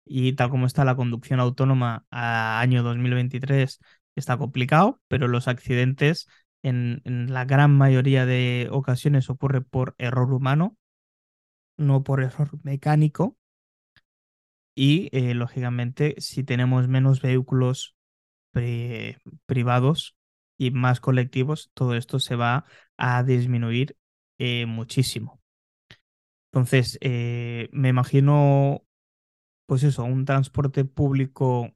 y tal como está la conducción autónoma a año 2023 está complicado, pero los accidentes en, la gran mayoría de ocasiones ocurre por error humano, no por error mecánico. Y eh, lógicamente, si tenemos menos vehículos pri- privados y más colectivos, todo esto se va a disminuir eh, muchísimo. Entonces, eh, me imagino, pues eso, un transporte público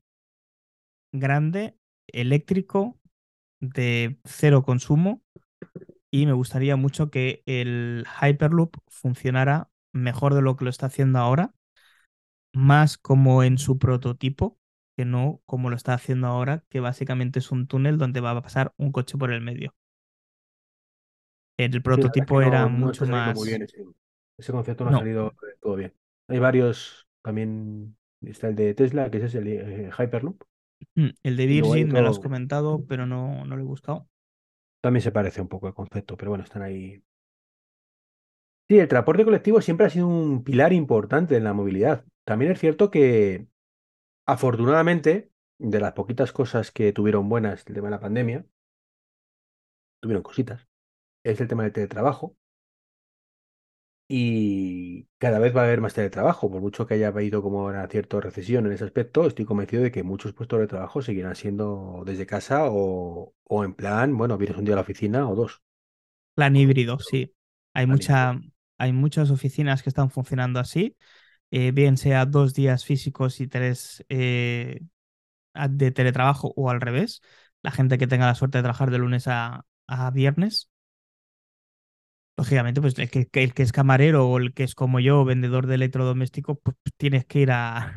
grande, eléctrico, de cero consumo, y me gustaría mucho que el Hyperloop funcionara mejor de lo que lo está haciendo ahora, más como en su prototipo, que no como lo está haciendo ahora, que básicamente es un túnel donde va a pasar un coche por el medio. El Sí, prototipo era no, mucho muy más... bien ese, ese concepto, no ha salido eh, todo bien. Hay varios, también está el de Tesla, que ese es el eh, Hyperloop, mm, el de Virgin me lo has comentado, pero no, no lo he buscado. también se parece un poco el concepto, pero bueno, están ahí. Sí, el transporte colectivo siempre ha sido un pilar importante en la movilidad. También es cierto que, afortunadamente, de las poquitas cosas que tuvieron buenas el tema de la pandemia, tuvieron cositas, es el tema del teletrabajo. Y cada vez va a haber más teletrabajo, por mucho que haya habido como una cierta recesión en ese aspecto, estoy convencido de que muchos puestos de trabajo seguirán siendo desde casa o, o en plan, bueno, vienes un día a la oficina o dos, Plan híbrido, sí. Hay plan híbrido. mucha, hay muchas oficinas que están funcionando así, eh, bien sea dos días físicos y tres eh, de teletrabajo o al revés. La gente que tenga la suerte de trabajar de lunes a, a viernes. Lógicamente, pues el que, el que es camarero o el que es como yo, vendedor de electrodomésticos, pues tienes que ir a,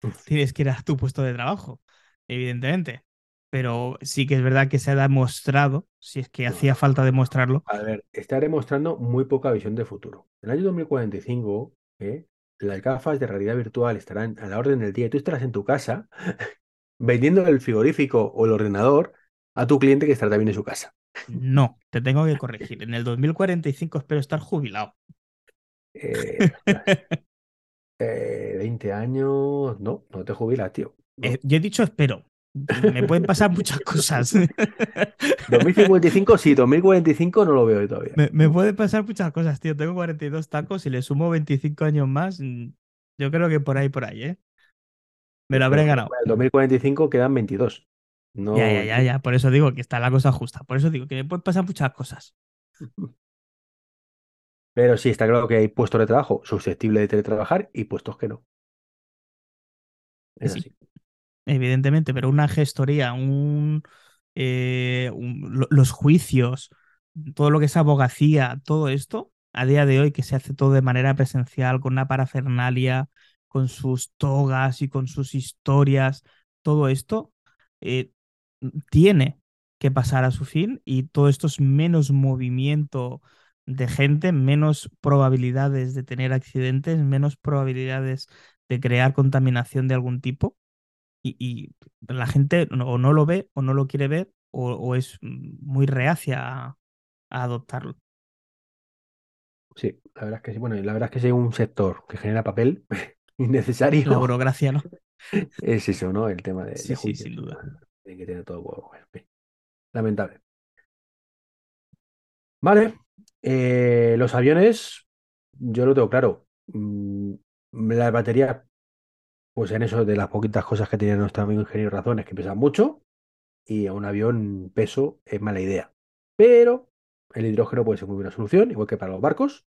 *laughs* tienes que ir a tu puesto de trabajo, evidentemente. Pero sí que es verdad que se ha demostrado, si es que hacía falta demostrarlo, A ver, está demostrando muy poca visión de futuro. En el año 2045, ¿eh? las gafas de realidad virtual estarán a la orden del día y tú estarás en tu casa *laughs* vendiendo el frigorífico o el ordenador a tu cliente que estará también en su casa. No, te tengo que corregir. En el 2045 espero estar jubilado. Eh, ostras, *laughs* eh, 20 años, no, no te jubilas, tío. Eh, yo he dicho espero. Me pueden pasar *laughs* muchas cosas. *laughs* 2055 sí, 2045 no lo veo todavía. Me, me pueden pasar muchas cosas, tío. Tengo 42 tacos y le sumo 25 años más. mm, Yo creo que por ahí, por ahí, ¿eh? Me lo habré ganado. en 2045 quedan 22. Ya, No, ya, ya, ya. Por eso digo que está la cosa justa. Por eso digo que me pueden pasar muchas cosas. *laughs* Pero sí, está claro que hay puestos de trabajo susceptibles de teletrabajar y puestos que no. Es sí, así. evidentemente, pero una gestoría, un, eh, un- los juicios, todo lo que es abogacía, todo esto, a día de hoy que se hace todo de manera presencial, con una parafernalia, con sus togas y con sus historias, todo esto eh, tiene que pasar a su fin y todo esto es menos movimiento de gente, menos probabilidades de tener accidentes, menos probabilidades de crear contaminación de algún tipo y, y la gente o no lo ve o no lo quiere ver o, o es muy reacia a, a adoptarlo. Sí, la verdad es que sí. Bueno, y la verdad es que hay un sector que genera papel *laughs* La innecesario, burocracia, ¿no? *laughs* es eso, ¿no? El tema de, de Sí, sí, sin duda. Hay que tener todo. Lamentable. Vale. eh, los aviones, yo lo tengo claro. Mm, la batería, pues en eso de las poquitas cosas que tiene nuestro amigo ingeniero razón es que pesan mucho y a un avión peso es mala idea. Pero el hidrógeno puede ser muy buena solución, igual que para los barcos.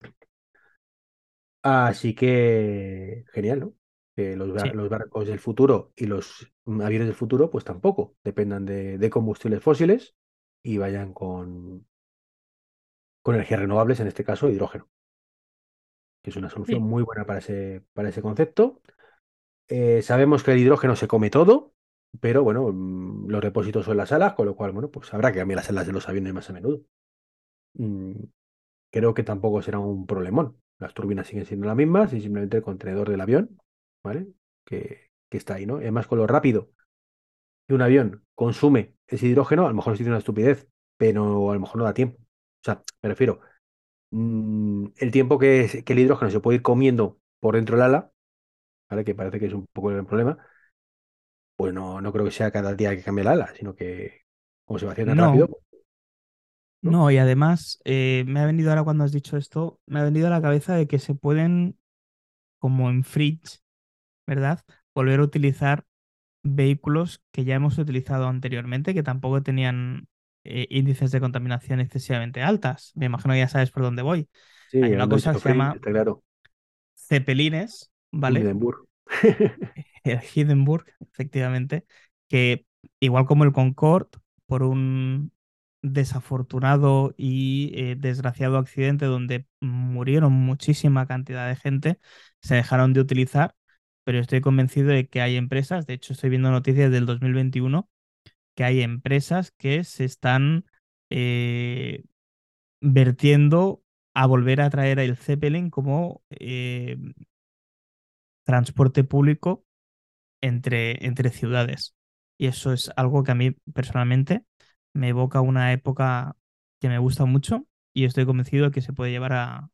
Así que genial, ¿no? Que los, bar- Sí. los barcos del futuro y los aviones del futuro, pues tampoco dependan de, de combustibles fósiles y vayan con, con energías renovables, en este caso hidrógeno, que es una solución Sí. muy buena para ese, para ese concepto. Eh, sabemos que el hidrógeno se come todo, pero bueno, mm, los depósitos son las alas, con lo cual, bueno, pues habrá que cambiar las alas de los aviones más a menudo. Mm, creo que tampoco será un problemón. Las turbinas siguen siendo las mismas y simplemente el contenedor del avión, ¿vale? Que, que está ahí, ¿no? Además, con lo rápido que un avión consume ese hidrógeno, a lo mejor estoy diciendo una estupidez, pero a lo mejor no da tiempo. O sea, me refiero, mm, el tiempo que, que el hidrógeno se puede ir comiendo por dentro del ala, ¿vale? Que parece que es un poco el problema, pues no, no creo que sea cada día que cambie el ala, sino que como se va haciendo tan rápido, No, ¿no? no, y además eh, me ha venido ahora cuando has dicho esto, me ha venido a la cabeza de que se pueden, como en Fridge, ¿verdad? Volver a utilizar vehículos que ya hemos utilizado anteriormente, que tampoco tenían eh, índices de contaminación excesivamente altas. Me imagino que ya sabes por dónde voy. Sí, Hay una cosa que se llama claro, cepelines, ¿vale? Hindenburg. *laughs* El Hindenburg, efectivamente, que igual como el Concorde, por un desafortunado y eh, desgraciado accidente donde murieron muchísima cantidad de gente, se dejaron de utilizar, pero estoy convencido de que hay empresas, de hecho estoy viendo noticias del 2021, que hay empresas que se están eh, vertiendo a volver a traer el Zeppelin como eh, transporte público entre, entre ciudades. Y eso es algo que a mí personalmente me evoca una época que me gusta mucho y estoy convencido de que se puede llevar a,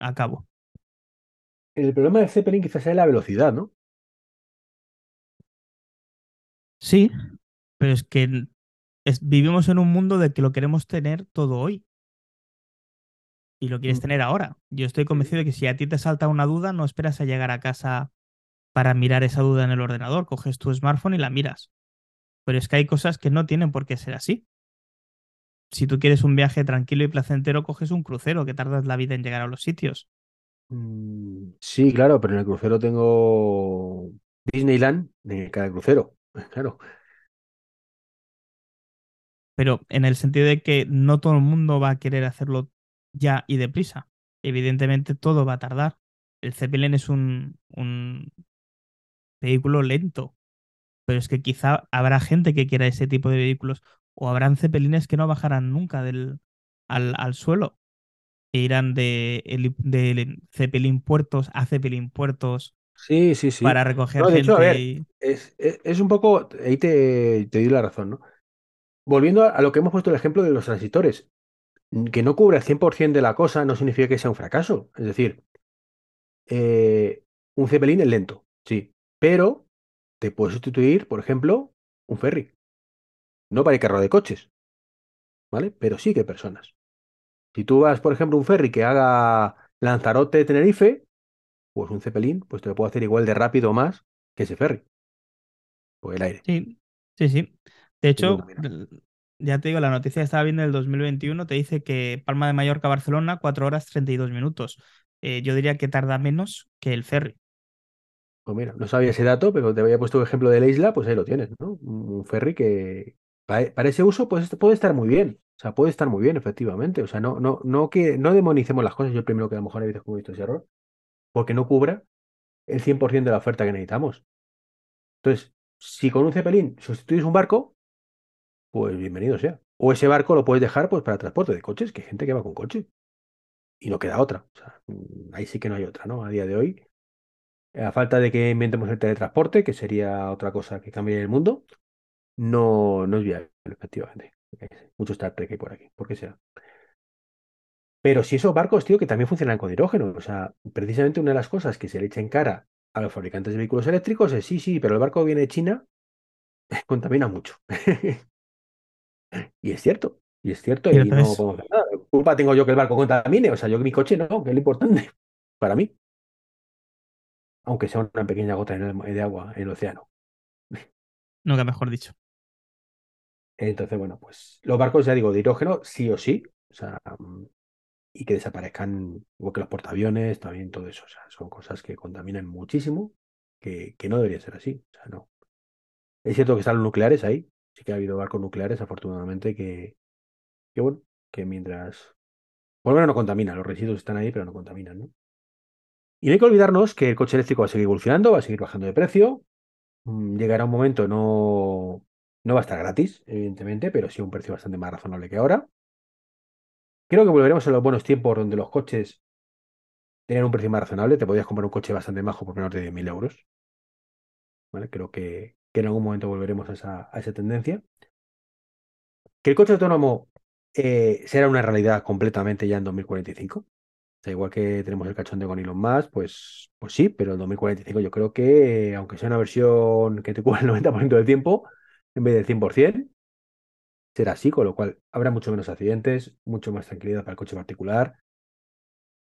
a cabo. El problema del Zeppelin quizás es la velocidad, ¿no? Sí, pero es que es- vivimos en un mundo de que lo queremos tener todo hoy y lo quieres Mm, tener ahora. Yo estoy convencido de que si a ti te salta una duda, no esperas a llegar a casa para mirar esa duda en el ordenador, coges tu smartphone y la miras. Pero es que hay cosas que no tienen por qué ser así. Si tú quieres un viaje tranquilo y placentero, coges un crucero, que tardas la vida en llegar a los sitios. Mm, Sí, claro, pero en el crucero tengo Disneyland en cada crucero. *laughs* Claro. Pero en el sentido de que no todo el mundo va a querer hacerlo ya y deprisa. Evidentemente todo va a tardar. El Zeppelin es un, un vehículo lento, pero es que quizá habrá gente que quiera ese tipo de vehículos o habrán Zeppelines que no bajarán nunca del, al, al suelo e irán de, de Zeppelin puertos a Zeppelin puertos Sí, sí, sí. para recoger No, de hecho, a gente ver, es, es, es un poco, ahí te, te doy la razón, ¿no? Volviendo a, a lo que hemos puesto el ejemplo de los transitores, que no cubra el 100% de la cosa no significa que sea un fracaso. Es decir, eh, un Zeppelin es lento, sí, pero te puede sustituir, por ejemplo, un ferry. No para el carro de coches, ¿vale? Pero sí que personas. Si tú vas, por ejemplo, un ferry que haga Lanzarote-Tenerife, pues un Zeppelin, pues te lo puede hacer igual de rápido o más que ese ferry, por el aire. Sí, sí, sí. De hecho, ya te digo, la noticia que estaba viendo del 2021 te dice que Palma de Mallorca Barcelona, 4 horas 32 minutos. Eh, yo diría que tarda menos que el ferry. Pues mira, no sabía ese dato, pero te había puesto el ejemplo de la isla, pues ahí lo tienes, ¿no? Un ferry que para, ese uso pues, puede estar muy bien. O sea, puede estar muy bien, efectivamente. O sea, no, no, no que no demonicemos las cosas. Yo primero que a lo mejor hay veces que he visto ese error, porque no cubra el 100% de la oferta que necesitamos. Entonces, si con un cepelín sustituyes un barco, pues bienvenido sea. O ese barco lo puedes dejar pues para transporte de coches, que hay gente que va con coche. Y no queda otra. O sea, mm, ahí sí que no hay otra, ¿no? A día de hoy. A falta de que inventemos el teletransporte, que sería otra cosa que cambie el mundo, no, no es viable, efectivamente. Mucho Star Trek hay por aquí, por qué sea. Pero si esos barcos, tío, que también funcionan con hidrógeno. O sea, precisamente una de las cosas que se le echa en cara a los fabricantes de vehículos eléctricos es sí, sí, pero el barco viene de China, *laughs* contamina mucho. *laughs* Y es cierto, y es cierto, y no es. podemos hacer nada. Culpa tengo yo que el barco contamine, o sea, yo que mi coche no, que es lo importante *laughs* para mí, aunque sea una pequeña gota de agua en el océano. Nunca mejor dicho. Entonces, bueno, pues los barcos, ya digo, de hidrógeno, sí o sí, o sea, mm, y que desaparezcan, igual que los portaaviones, también todo eso, o sea, son cosas que contaminan muchísimo, que, que no debería ser así, o sea, no. Es cierto que están los nucleares ahí, sí que ha habido barcos nucleares, afortunadamente, que, que bueno, que mientras, por lo menos no contaminan, los residuos están ahí, pero no contaminan, ¿no? Y no hay que olvidarnos que el coche eléctrico va a seguir evolucionando, va a seguir bajando de precio, mm, llegará un momento, no, no va a estar gratis, evidentemente, pero sí un precio bastante más razonable que ahora. Creo que volveremos a los buenos tiempos donde los coches tenían un precio más razonable. Te podías comprar un coche bastante bajo por menos de 10.000 euros. Creo que, que en algún momento volveremos a esa, tendencia. Que el coche autónomo eh, será una realidad completamente ya en 2045. O igual que tenemos el cachondeo con Elon Musk, pues, pues sí, pero en 2045 yo creo que, aunque sea una versión que te *laughs* cubra el 90% del tiempo, en vez del 100%, será así, con lo cual habrá mucho menos accidentes, mucho más tranquilidad para el coche particular.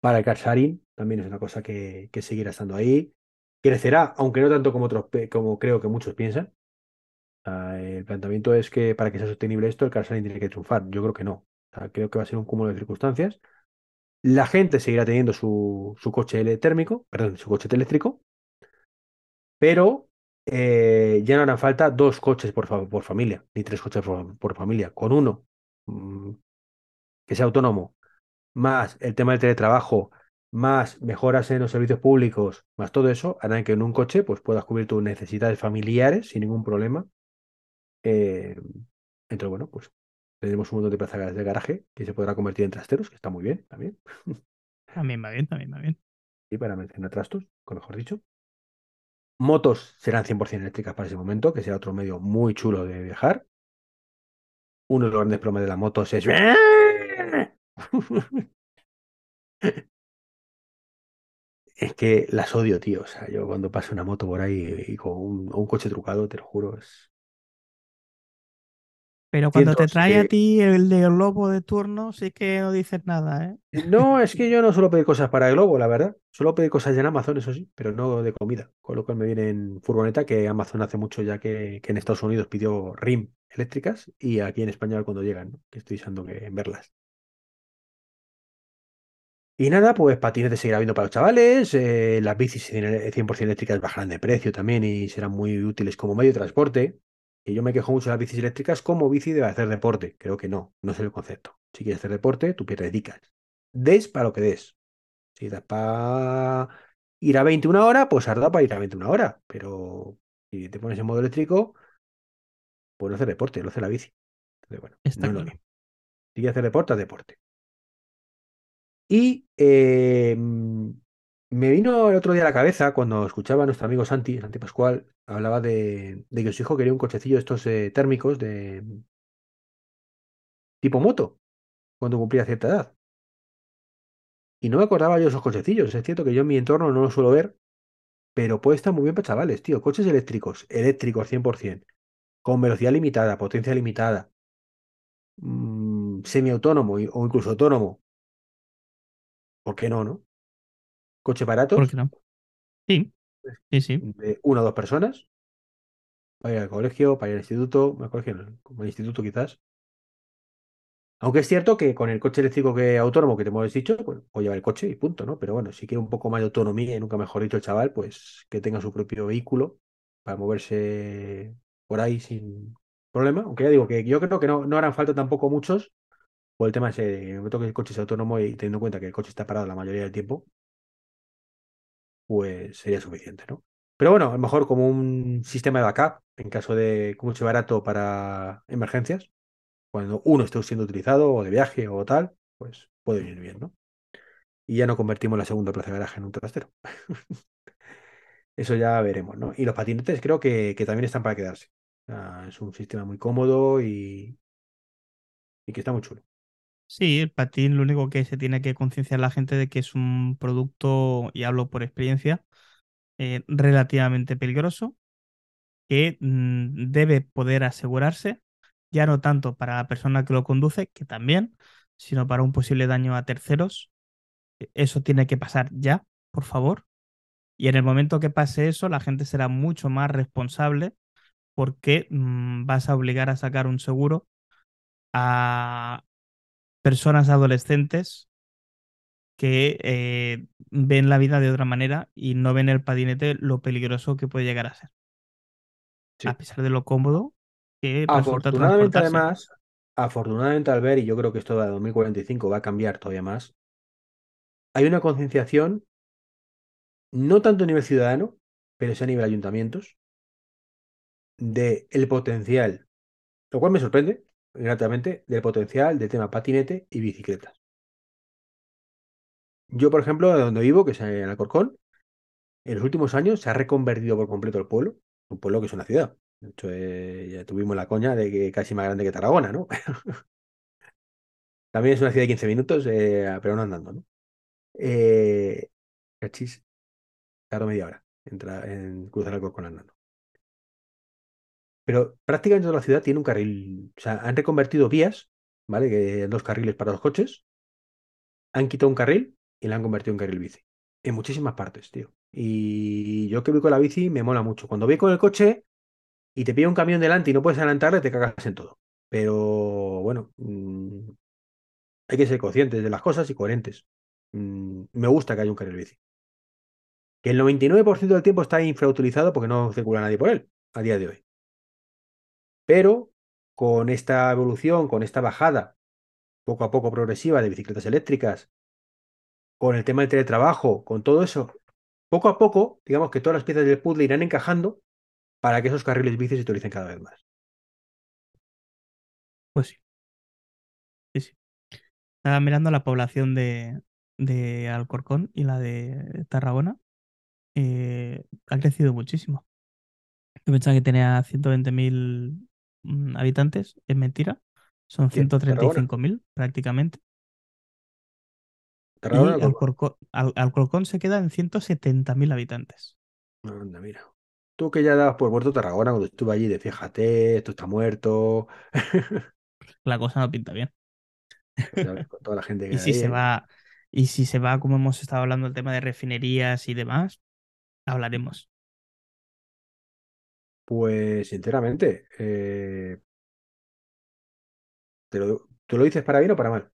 Para el car sharing también es una cosa que, que seguirá estando ahí. Crecerá, aunque no tanto como, otros, como creo que muchos piensan. Sea, el planteamiento es que para que sea sostenible esto, el car sharing tiene que triunfar. Yo creo que no. Creo que va a ser un cúmulo de circunstancias. La gente seguirá teniendo su, su coche térmico, perdón, su coche eléctrico, pero eh, ya no harán falta dos coches por, fa- por familia, ni tres coches por, por familia. Con uno mm, que sea autónomo, más el tema del teletrabajo, más mejoras en los servicios públicos, más todo eso, harán que en un coche pues, puedas cubrir tus necesidades familiares sin ningún problema. Eh, entonces, bueno, pues tenemos un montón de plazas de garaje que se podrá convertir en trasteros, que está muy bien también. *laughs* También va bien, también va bien. Y para mencionar trastos, con mejor dicho. Motos serán 100% eléctricas para ese momento, que será otro medio muy chulo de viajar. Uno de los grandes problemas de las motos es... *laughs* Es que las odio, tío. O sea, yo cuando paso una moto por ahí y con un, un coche trucado, te lo juro, es... Pero cuando te trae a de- ti el de globo de turno, sí que no dices nada, ¿eh? No, es que yo no suelo pedir cosas para Globo, la verdad. Suelo pedir cosas en Amazon, eso sí, pero no de comida. Con lo cual me viene en furgoneta, que Amazon hace mucho ya que, que en Estados Unidos pidió RIM eléctricas y aquí en España cuando llegan, ¿no? que estoy deseando que verlas. Y nada, pues patinetes seguirá habiendo para los chavales, eh, las bicis 100% eléctricas bajarán de precio también y serán muy útiles como medio de transporte. Y yo me quejo mucho de las bicis eléctricas como bici de hacer deporte. Creo que no, no es el concepto. Si quieres hacer deporte, tú te dedicas. Des para lo que des. Si das para ir a 21 horas, pues has dado para ir a 21 horas. Pero si te pones en modo eléctrico, pues no hacer deporte, lo hace la bici. Entonces, bueno, Está no claro. Si quieres hacer deporte, haz deporte. Y eh, me vino el otro día a la cabeza cuando escuchaba a nuestro amigo Santi, Santi Pascual, hablaba de, que su hijo quería un cochecillo de estos eh, térmicos de tipo moto cuando cumplía cierta edad. Y no me acordaba yo de esos cochecillos. Es cierto que yo en mi entorno no lo suelo ver, pero puede estar muy bien para chavales, tío. Coches eléctricos, eléctricos 100%, con velocidad limitada, potencia limitada, mm, semiautónomo o incluso autónomo. ¿Por qué no, no? Coches ¿Por baratos, qué no? Sí, sí, sí. de una o dos personas, para ir al colegio, para ir al instituto, al colegio, no, como al instituto quizás. Aunque es cierto que con el coche eléctrico que autónomo que te hemos dicho, pues puedo llevar el coche y punto, ¿no? Pero bueno, si quiere un poco más de autonomía y nunca mejor dicho el chaval, pues que tenga su propio vehículo para moverse por ahí sin problema. Aunque ya digo que yo creo que no, no harán falta tampoco muchos por el tema ese de en el momento que el coche es autónomo y teniendo en cuenta que el coche está parado la mayoría del tiempo, pues sería suficiente, ¿no? Pero bueno, a lo mejor como un sistema de backup en caso de coche barato para emergencias, cuando uno esté siendo utilizado o de viaje o tal, pues puede venir bien, ¿no? Y ya no convertimos la segunda plaza de garaje en un trastero. *laughs* Eso ya veremos, ¿no? Y los patinetes creo que, que también están para quedarse. Es un sistema muy cómodo y, y que está muy chulo. Sí, el patín lo único que se tiene que concienciar la gente de que es un producto, y hablo por experiencia, eh, relativamente peligroso, que mm, debe poder asegurarse, ya no tanto para la persona que lo conduce, que también, sino para un posible daño a terceros. E, Eso tiene que pasar ya, por favor. Y en el momento que pase eso, la gente será mucho más responsable porque mm, vas a obligar a sacar un seguro a personas adolescentes que eh, ven la vida de otra manera y no ven el patinete lo peligroso que puede llegar a ser. Sí. A pesar de lo cómodo que Afortunadamente, además, afortunadamente al ver, y yo creo que esto de 2045 va a cambiar todavía más, hay una concienciación, no tanto a nivel ciudadano, pero sí a nivel ayuntamientos, de el potencial, lo cual me sorprende gratamente, del potencial del tema patinete y bicicletas. Yo, por ejemplo, de donde vivo, que es en Alcorcón, en los últimos años se ha reconvertido por completo el pueblo, un pueblo que es una ciudad. De hecho, eh, ya tuvimos la coña de que casi más grande que Tarragona, ¿no? *laughs* También es una ciudad de 15 minutos, eh, pero no andando, ¿no? Eh, cachis, tardo media hora entra, en cruzar Alcorcón andando. Pero prácticamente toda la ciudad tiene un carril, o sea, han reconvertido vías, ¿vale? Que dos carriles para los coches, han quitado un carril y la han convertido en carril bici. En muchísimas partes, tío. Y yo que voy con la bici me mola mucho. Cuando voy con el coche y te pilla un camión delante y no puedes adelantarle, te cagas en todo. Pero bueno, mmm, hay que ser conscientes de las cosas y coherentes. Mm, me gusta que haya un carril bici. Que el 99% del tiempo está infrautilizado porque no circula nadie por él a día de hoy. Pero con esta evolución, con esta bajada poco a poco progresiva de bicicletas eléctricas, con el tema del teletrabajo, con todo eso, poco a poco, digamos que todas las piezas del puzzle irán encajando para que esos carriles bici se utilicen cada vez más. Pues sí. Estaba mirando la población de, Alcorcón y la de Tarragona. Eh, ha crecido muchísimo. Yo pensaba que tenía 120.000 mm, habitantes. Es mentira. Son ¿Quién? ¿Tarragona? 135.000 prácticamente. Tarragona, Y Alcorcón. Al- Alcorcón se queda en 170.000 habitantes. Anda, mira. Tú que ya dabas por muerto Tarragona cuando estuve allí de fíjate, esto está muerto. *laughs* La cosa no pinta bien. Pues con toda la gente *laughs* que Y si se va, y si se va, como hemos estado hablando, el tema de refinerías y demás, hablaremos. Pues sinceramente, eh, te lo, ¿tú lo dices para bien o para mal?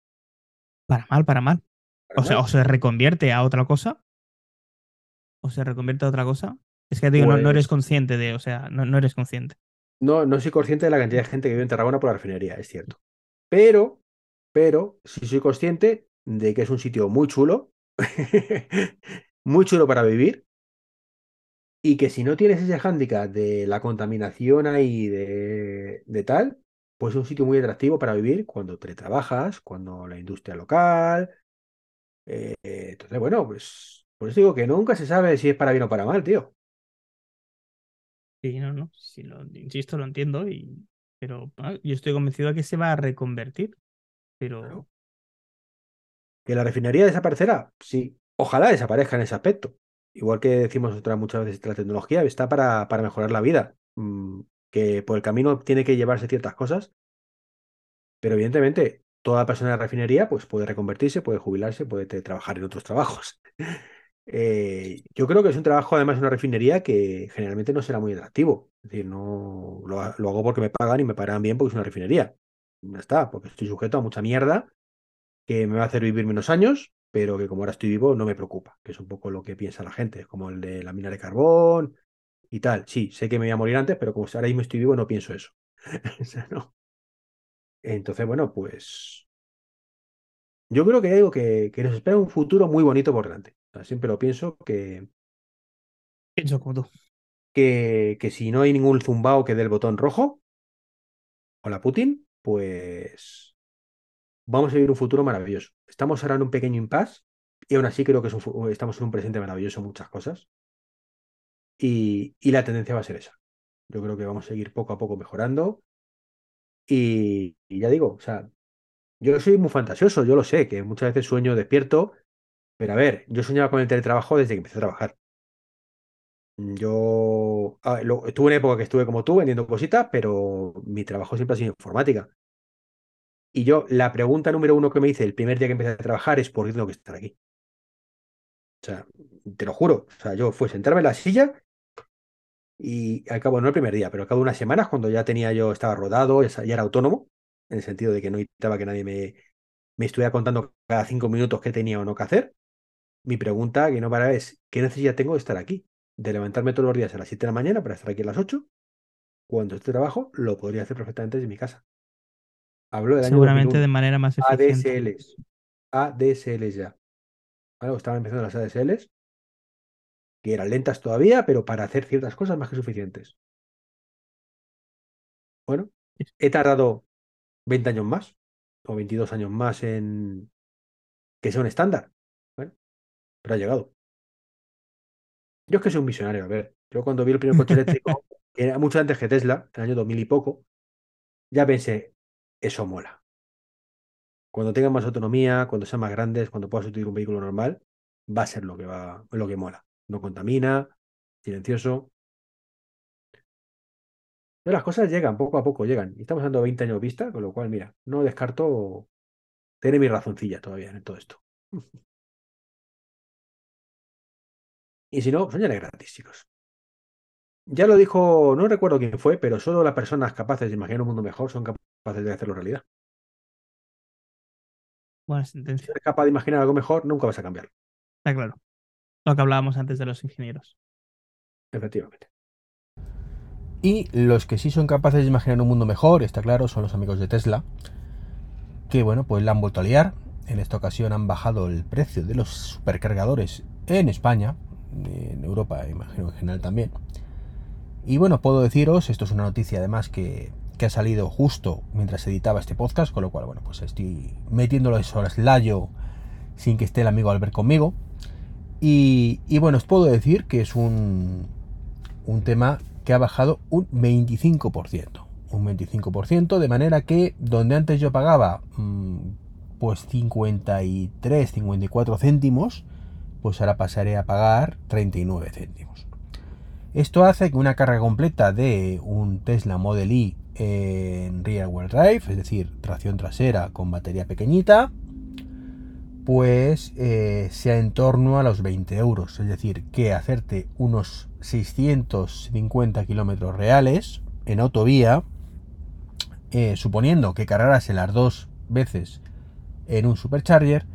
Para mal, para mal. Para O sea, o se reconvierte a otra cosa. O se reconvierte a otra cosa. Es que digo, no, no eres Pues consciente de, o sea, no, no eres consciente. no, no soy consciente de la cantidad de gente que vive en Tarragona por la refinería, es cierto. Pero, pero sí soy consciente de que es un sitio muy chulo, *laughs* muy chulo para vivir, y que si no tienes ese hándicap de la contaminación ahí de, de tal, pues es un sitio muy atractivo para vivir cuando teletrabajas, cuando la industria local. eh, entonces, bueno, pues por eso digo que nunca se sabe si es para bien o para mal, tío. Sí, no, no. Sí, lo, insisto, lo entiendo. Y, pero ah, yo estoy convencido de que se va a reconvertir. Pero Claro. ¿Que la refinería desaparecerá? Sí. Ojalá desaparezca en ese aspecto. Igual que decimos otra, muchas veces que la tecnología está para, para mejorar la vida. Mm, que por el camino tiene que llevarse ciertas cosas, pero evidentemente toda persona de refinería pues puede reconvertirse, puede jubilarse, puede trabajar en otros *laughs* trabajos. Eh, yo creo que es un trabajo, además, en una refinería que generalmente no será muy atractivo. Es decir, no lo hago porque me pagan y me pagan bien porque es una refinería. Ya está, porque estoy sujeto a mucha mierda que me va a hacer vivir menos años, pero que como ahora estoy vivo no me preocupa, que es un poco lo que piensa la gente, como el de la mina de carbón y tal. Sí, sé que me voy a morir antes, pero como ahora mismo estoy vivo no pienso eso. *laughs* O sea, no. Entonces, bueno, pues yo creo que algo que, que nos espera un futuro muy bonito por delante. O sea, siempre lo pienso que, Pienso como tú. que, que si no hay ningún zumbao que dé el botón rojo, o la Putin, pues vamos a vivir un futuro maravilloso. Estamos ahora en un pequeño impasse y aún así creo que fu- estamos en un presente maravilloso en muchas cosas. Y, la tendencia va a ser esa. Yo creo que vamos a seguir poco a poco mejorando. Y, ya digo, o sea, yo soy muy fantasioso, yo lo sé, que muchas veces sueño despierto, pero a ver, yo soñaba con el teletrabajo desde que empecé a trabajar. Yo lo- estuve en época que estuve como tú vendiendo cositas, pero mi trabajo siempre ha sido informática. Y yo, la pregunta número uno que me hice el primer día que empecé a trabajar es ¿por qué tengo que estar aquí? O sea, te lo juro. O sea, yo fue sentarme en la silla y al cabo, no el primer día, pero al cabo de unas semanas, cuando ya tenía yo, estaba rodado, ya era autónomo, en el sentido de que no necesitaba que nadie me, me estuviera contando cada cinco minutos qué tenía o no que hacer. Mi pregunta, que no para, es ¿qué necesidad tengo de estar aquí? De levantarme todos los días a las 7 de la mañana para estar aquí a las 8, cuando este trabajo lo podría hacer perfectamente desde mi casa. Hablo del año Seguramente de 2001. manera más eficiente. ADSLs. ADSLs ya. ¿Vale? Estaban empezando las ADSLs, que eran lentas todavía, pero para hacer ciertas cosas más que suficientes. Bueno, he tardado 20 años más, o 22 años más en que sea un estándar. Bueno, pero ha llegado. Yo es que soy un visionario, a ver. Yo cuando vi el primer coche *laughs* eléctrico, que era mucho antes que Tesla, en el año 2000 y poco, ya pensé, eso mola. Cuando tengan más autonomía, cuando sean más grandes, cuando puedas utilizar un vehículo normal, va a ser lo que va, lo que mola. No contamina, silencioso. Las cosas llegan, poco a poco llegan. Y estamos dando 20 años vista, con lo cual, mira, no descarto tener mi razoncilla todavía en todo esto. Y si no, soñaré gratis, chicos. Ya lo dijo, no recuerdo quién fue, pero solo las personas capaces de imaginar un mundo mejor son capaces de hacerlo realidad. Buena Si sentencia. eres capaz de imaginar algo mejor, nunca vas a cambiarlo. Está claro. Lo que hablábamos antes de los ingenieros. Efectivamente. Y los que sí son capaces de imaginar un mundo mejor, está claro, son los amigos de Tesla, que bueno, pues la han vuelto a liar. En esta ocasión han bajado el precio de los supercargadores en España, en Europa, imagino en general también. Y bueno, puedo deciros, esto es una noticia además que, que ha salido justo mientras editaba este podcast, con lo cual, bueno, pues estoy metiéndolo eso al slayo sin que esté el amigo Albert conmigo. Y, bueno, os puedo decir que es un, un tema que ha bajado un 25%. Un 25%, de manera que donde antes yo pagaba mm, pues 53, 54 céntimos, pues ahora pasaré a pagar 39 céntimos. Esto hace que una carga completa de un Tesla Model Y en rear wheel drive, es decir, tracción trasera con batería pequeñita, pues eh, sea en torno a los 20 euros. Es decir, que hacerte unos 650 kilómetros reales en autovía, eh, suponiendo que cargaras las dos veces en un supercharger,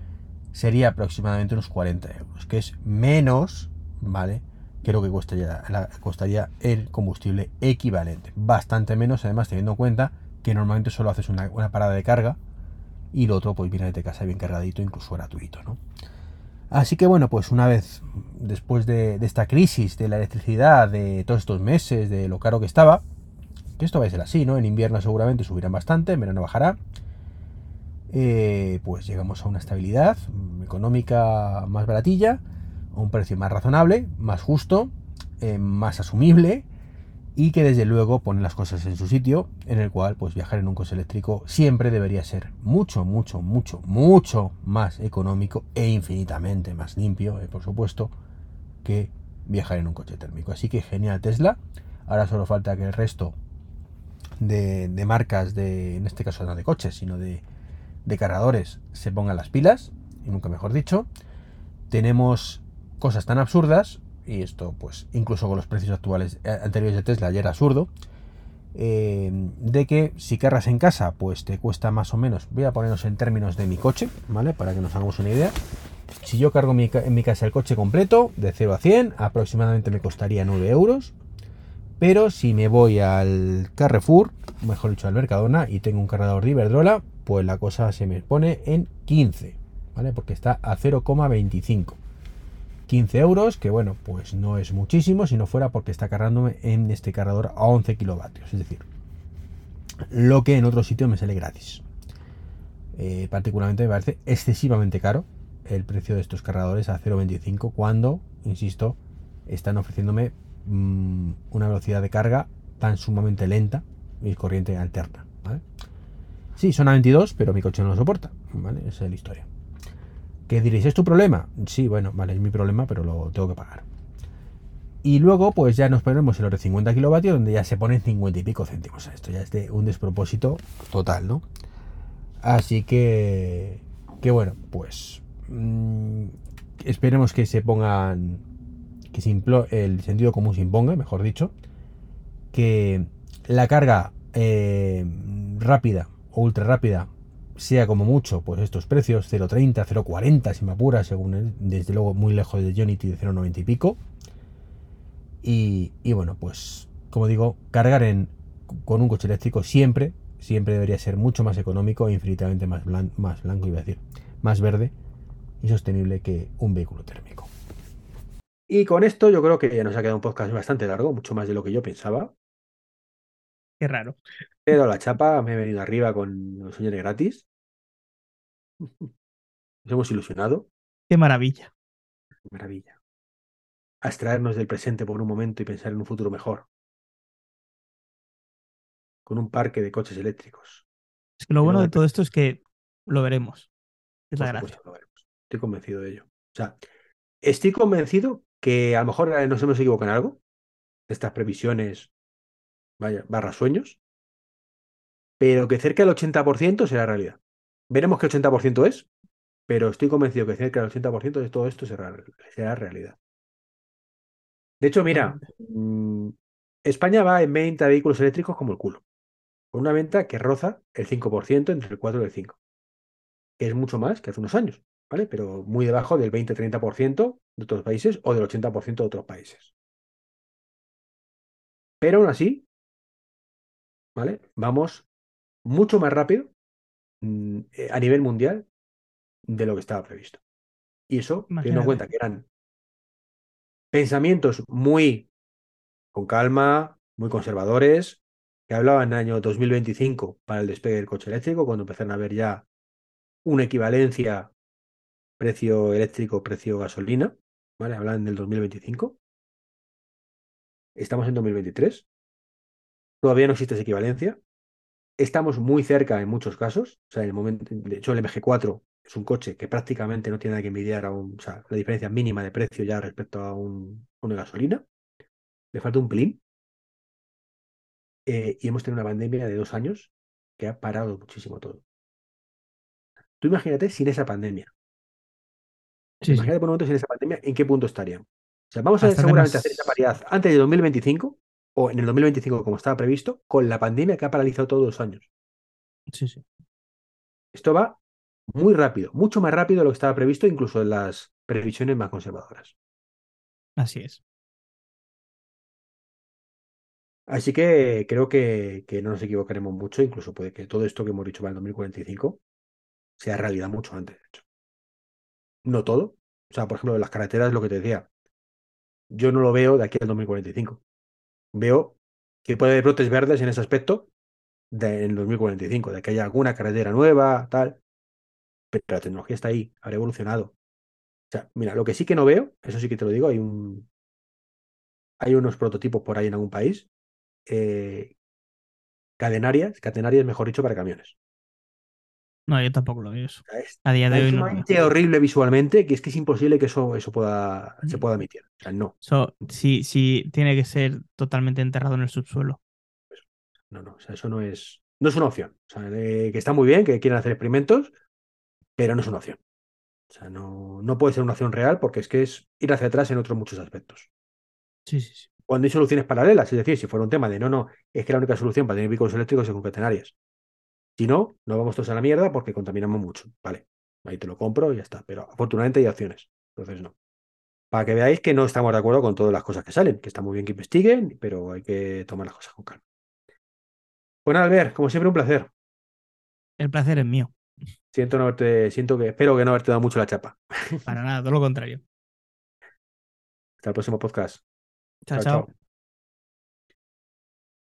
sería aproximadamente unos 40 euros, que es menos, ¿vale? Lo que costaría, el combustible equivalente. Bastante menos, además, teniendo en cuenta que normalmente solo haces una, parada de carga y lo otro pues viene de casa bien cargadito, incluso gratuito, ¿no? Así que bueno, pues una vez después de, esta crisis de la electricidad, de todos estos meses, de lo caro que estaba, que esto va a ser así, ¿no? En invierno seguramente subirán bastante, en verano bajará, eh, pues llegamos a una estabilidad económica más baratilla, a un precio más razonable, más justo, eh, más asumible y que desde luego pone las cosas en su sitio, en el cual pues viajar en un coche eléctrico siempre debería ser mucho, mucho, mucho, mucho más económico e infinitamente más limpio, eh, por supuesto, que viajar en un coche térmico. Así que genial Tesla. Ahora solo falta que el resto de, marcas, de, en este caso no de coches, sino de, de cargadores, se pongan las pilas, y nunca mejor dicho. Tenemos cosas tan absurdas, y esto pues incluso con los precios actuales eh, anteriores de Tesla ya era absurdo, eh, de que si cargas en casa pues te cuesta más o menos, voy a ponernos en términos de mi coche, ¿vale? Para que nos hagamos una idea. Si yo cargo en mi casa el coche completo, de 0 a 100, aproximadamente me costaría 9 euros. Pero si me voy al Carrefour, mejor dicho al Mercadona, y tengo un cargador de Iberdrola, pues la cosa se me pone en 15, ¿vale? Porque está a 0,25. 15 euros, que bueno, pues no es muchísimo si no fuera porque está cargándome en este cargador a 11 kilovatios, es decir, lo que en otro sitio me sale gratis. Eh, particularmente me parece excesivamente caro el precio de estos cargadores a 0,25 cuando, insisto, están ofreciéndome mm, una velocidad de carga tan sumamente lenta y corriente alterna. Sí, son a 22, pero mi coche no lo soporta. ¿vale? Esa es la historia. ¿Qué diréis? ¿Es tu problema? Sí, bueno, vale, es mi problema, pero lo tengo que pagar. Y luego, pues ya nos ponemos el los de 50 kilovatios, donde ya se ponen 50 y pico céntimos. Esto ya es de un despropósito total, ¿no? Así que, que bueno, pues Mm, esperemos que se pongan, que se el sentido común se imponga, mejor dicho, que la carga eh, rápida o ultra rápida sea como mucho, pues estos precios, 0.30, 0.40 si me apura, según desde luego muy lejos de Unity de 0.90 y pico. Y, bueno, pues como digo, cargar en, con un coche eléctrico siempre, siempre debería ser mucho más económico e infinitamente más, más blanco, iba a decir, más verde y sostenible que un vehículo térmico. Y con esto yo creo que ya nos ha quedado un podcast bastante largo, mucho más de lo que yo pensaba. Qué raro. He dado la chapa, me he venido arriba con los sueños gratis. Nos hemos ilusionado. Qué maravilla. Qué maravilla. A extraernos del presente por un momento y pensar en un futuro mejor. Con un parque de coches eléctricos. Es que lo bueno de todo esto es que lo veremos. Es la gracia. Estoy convencido de ello. O sea, estoy convencido que a lo mejor nos hemos equivocado en algo. Estas previsiones, vaya, barra sueños. Pero que cerca del 80% será realidad. Veremos qué 80% es, pero estoy convencido que cerca del 80% de todo esto será, será realidad. De hecho, mira, mm, España va en venta de vehículos eléctricos como el culo. Con una venta que roza el 5% entre el 4 y el 5. Que es mucho más que hace unos años. ¿vale? Pero muy debajo del 20-30% de otros países o del 80% de otros países. Pero aún así, ¿vale? Vamos mucho más rápido a nivel mundial de lo que estaba previsto. Y eso, teniendo en cuenta que eran pensamientos muy con calma, muy conservadores, que hablaban en el año 2025 para el despegue del coche eléctrico, cuando empezaron a ver ya una equivalencia precio eléctrico, precio gasolina, ¿vale? Hablan del 2025. Estamos en 2023. Todavía no existe esa equivalencia. Estamos muy cerca en muchos casos. O sea, en el momento, de hecho, el MG4 es un coche que prácticamente no tiene nada que envidiar a un, o sea, la diferencia mínima de precio ya respecto a un, una gasolina. Le falta un pelín. Eh, y hemos tenido una pandemia de dos años que ha parado muchísimo todo. Tú imagínate sin esa pandemia. Imagínate por un momento en esa pandemia, ¿en qué punto estarían? O sea, vamos a seguramente hacer esa paridad antes de 2025 o en el 2025 como estaba previsto, con la pandemia que ha paralizado todos los años. Sí, sí. Esto va muy rápido, mucho más rápido de lo que estaba previsto, incluso en las previsiones más conservadoras. Así es. Así que creo que, que, no nos equivocaremos mucho, incluso puede que todo esto que hemos dicho para el 2045 sea realidad mucho antes, de hecho no todo. O sea, por ejemplo, las carreteras, lo que te decía, yo no lo veo de aquí al 2045. Veo que puede haber brotes verdes en ese aspecto de, en 2045, de que haya alguna carretera nueva, tal. Pero la tecnología está ahí, habrá evolucionado. O sea, mira, lo que sí que no veo, eso sí que te lo digo, hay un. Hay unos prototipos por ahí en algún país. Eh, cadenarias, catenarias, mejor dicho, para camiones. No, yo tampoco lo veo eso. a día de hoy no. Es horrible visualmente que es que es imposible que eso, eso pueda, se pueda emitir. O sea, no. sí, sí, tiene que ser totalmente enterrado en el subsuelo. No, no, o sea, eso no es, no es una opción. O sea, que está muy bien, que quieren hacer experimentos, pero no es una opción. O sea, no, no puede ser una opción real porque es que es ir hacia atrás en otros muchos aspectos. Sí, sí, sí. Cuando hay soluciones paralelas, es decir, si fuera un tema de no, no, es que la única solución para tener vehículos eléctricos es concatenarias. Si no, nos vamos todos a la mierda porque contaminamos mucho. Vale, ahí te lo compro y ya está. Pero afortunadamente hay opciones. Entonces no. Para que veáis que no estamos de acuerdo con todas las cosas que salen, que está muy bien que investiguen, pero hay que tomar las cosas con calma. Bueno, Albert, como siempre, un placer. El placer es mío. Siento no haberte, siento que, espero que no haberte dado mucho la chapa. Para nada, todo lo contrario. Hasta el próximo podcast. chao. chao. chao.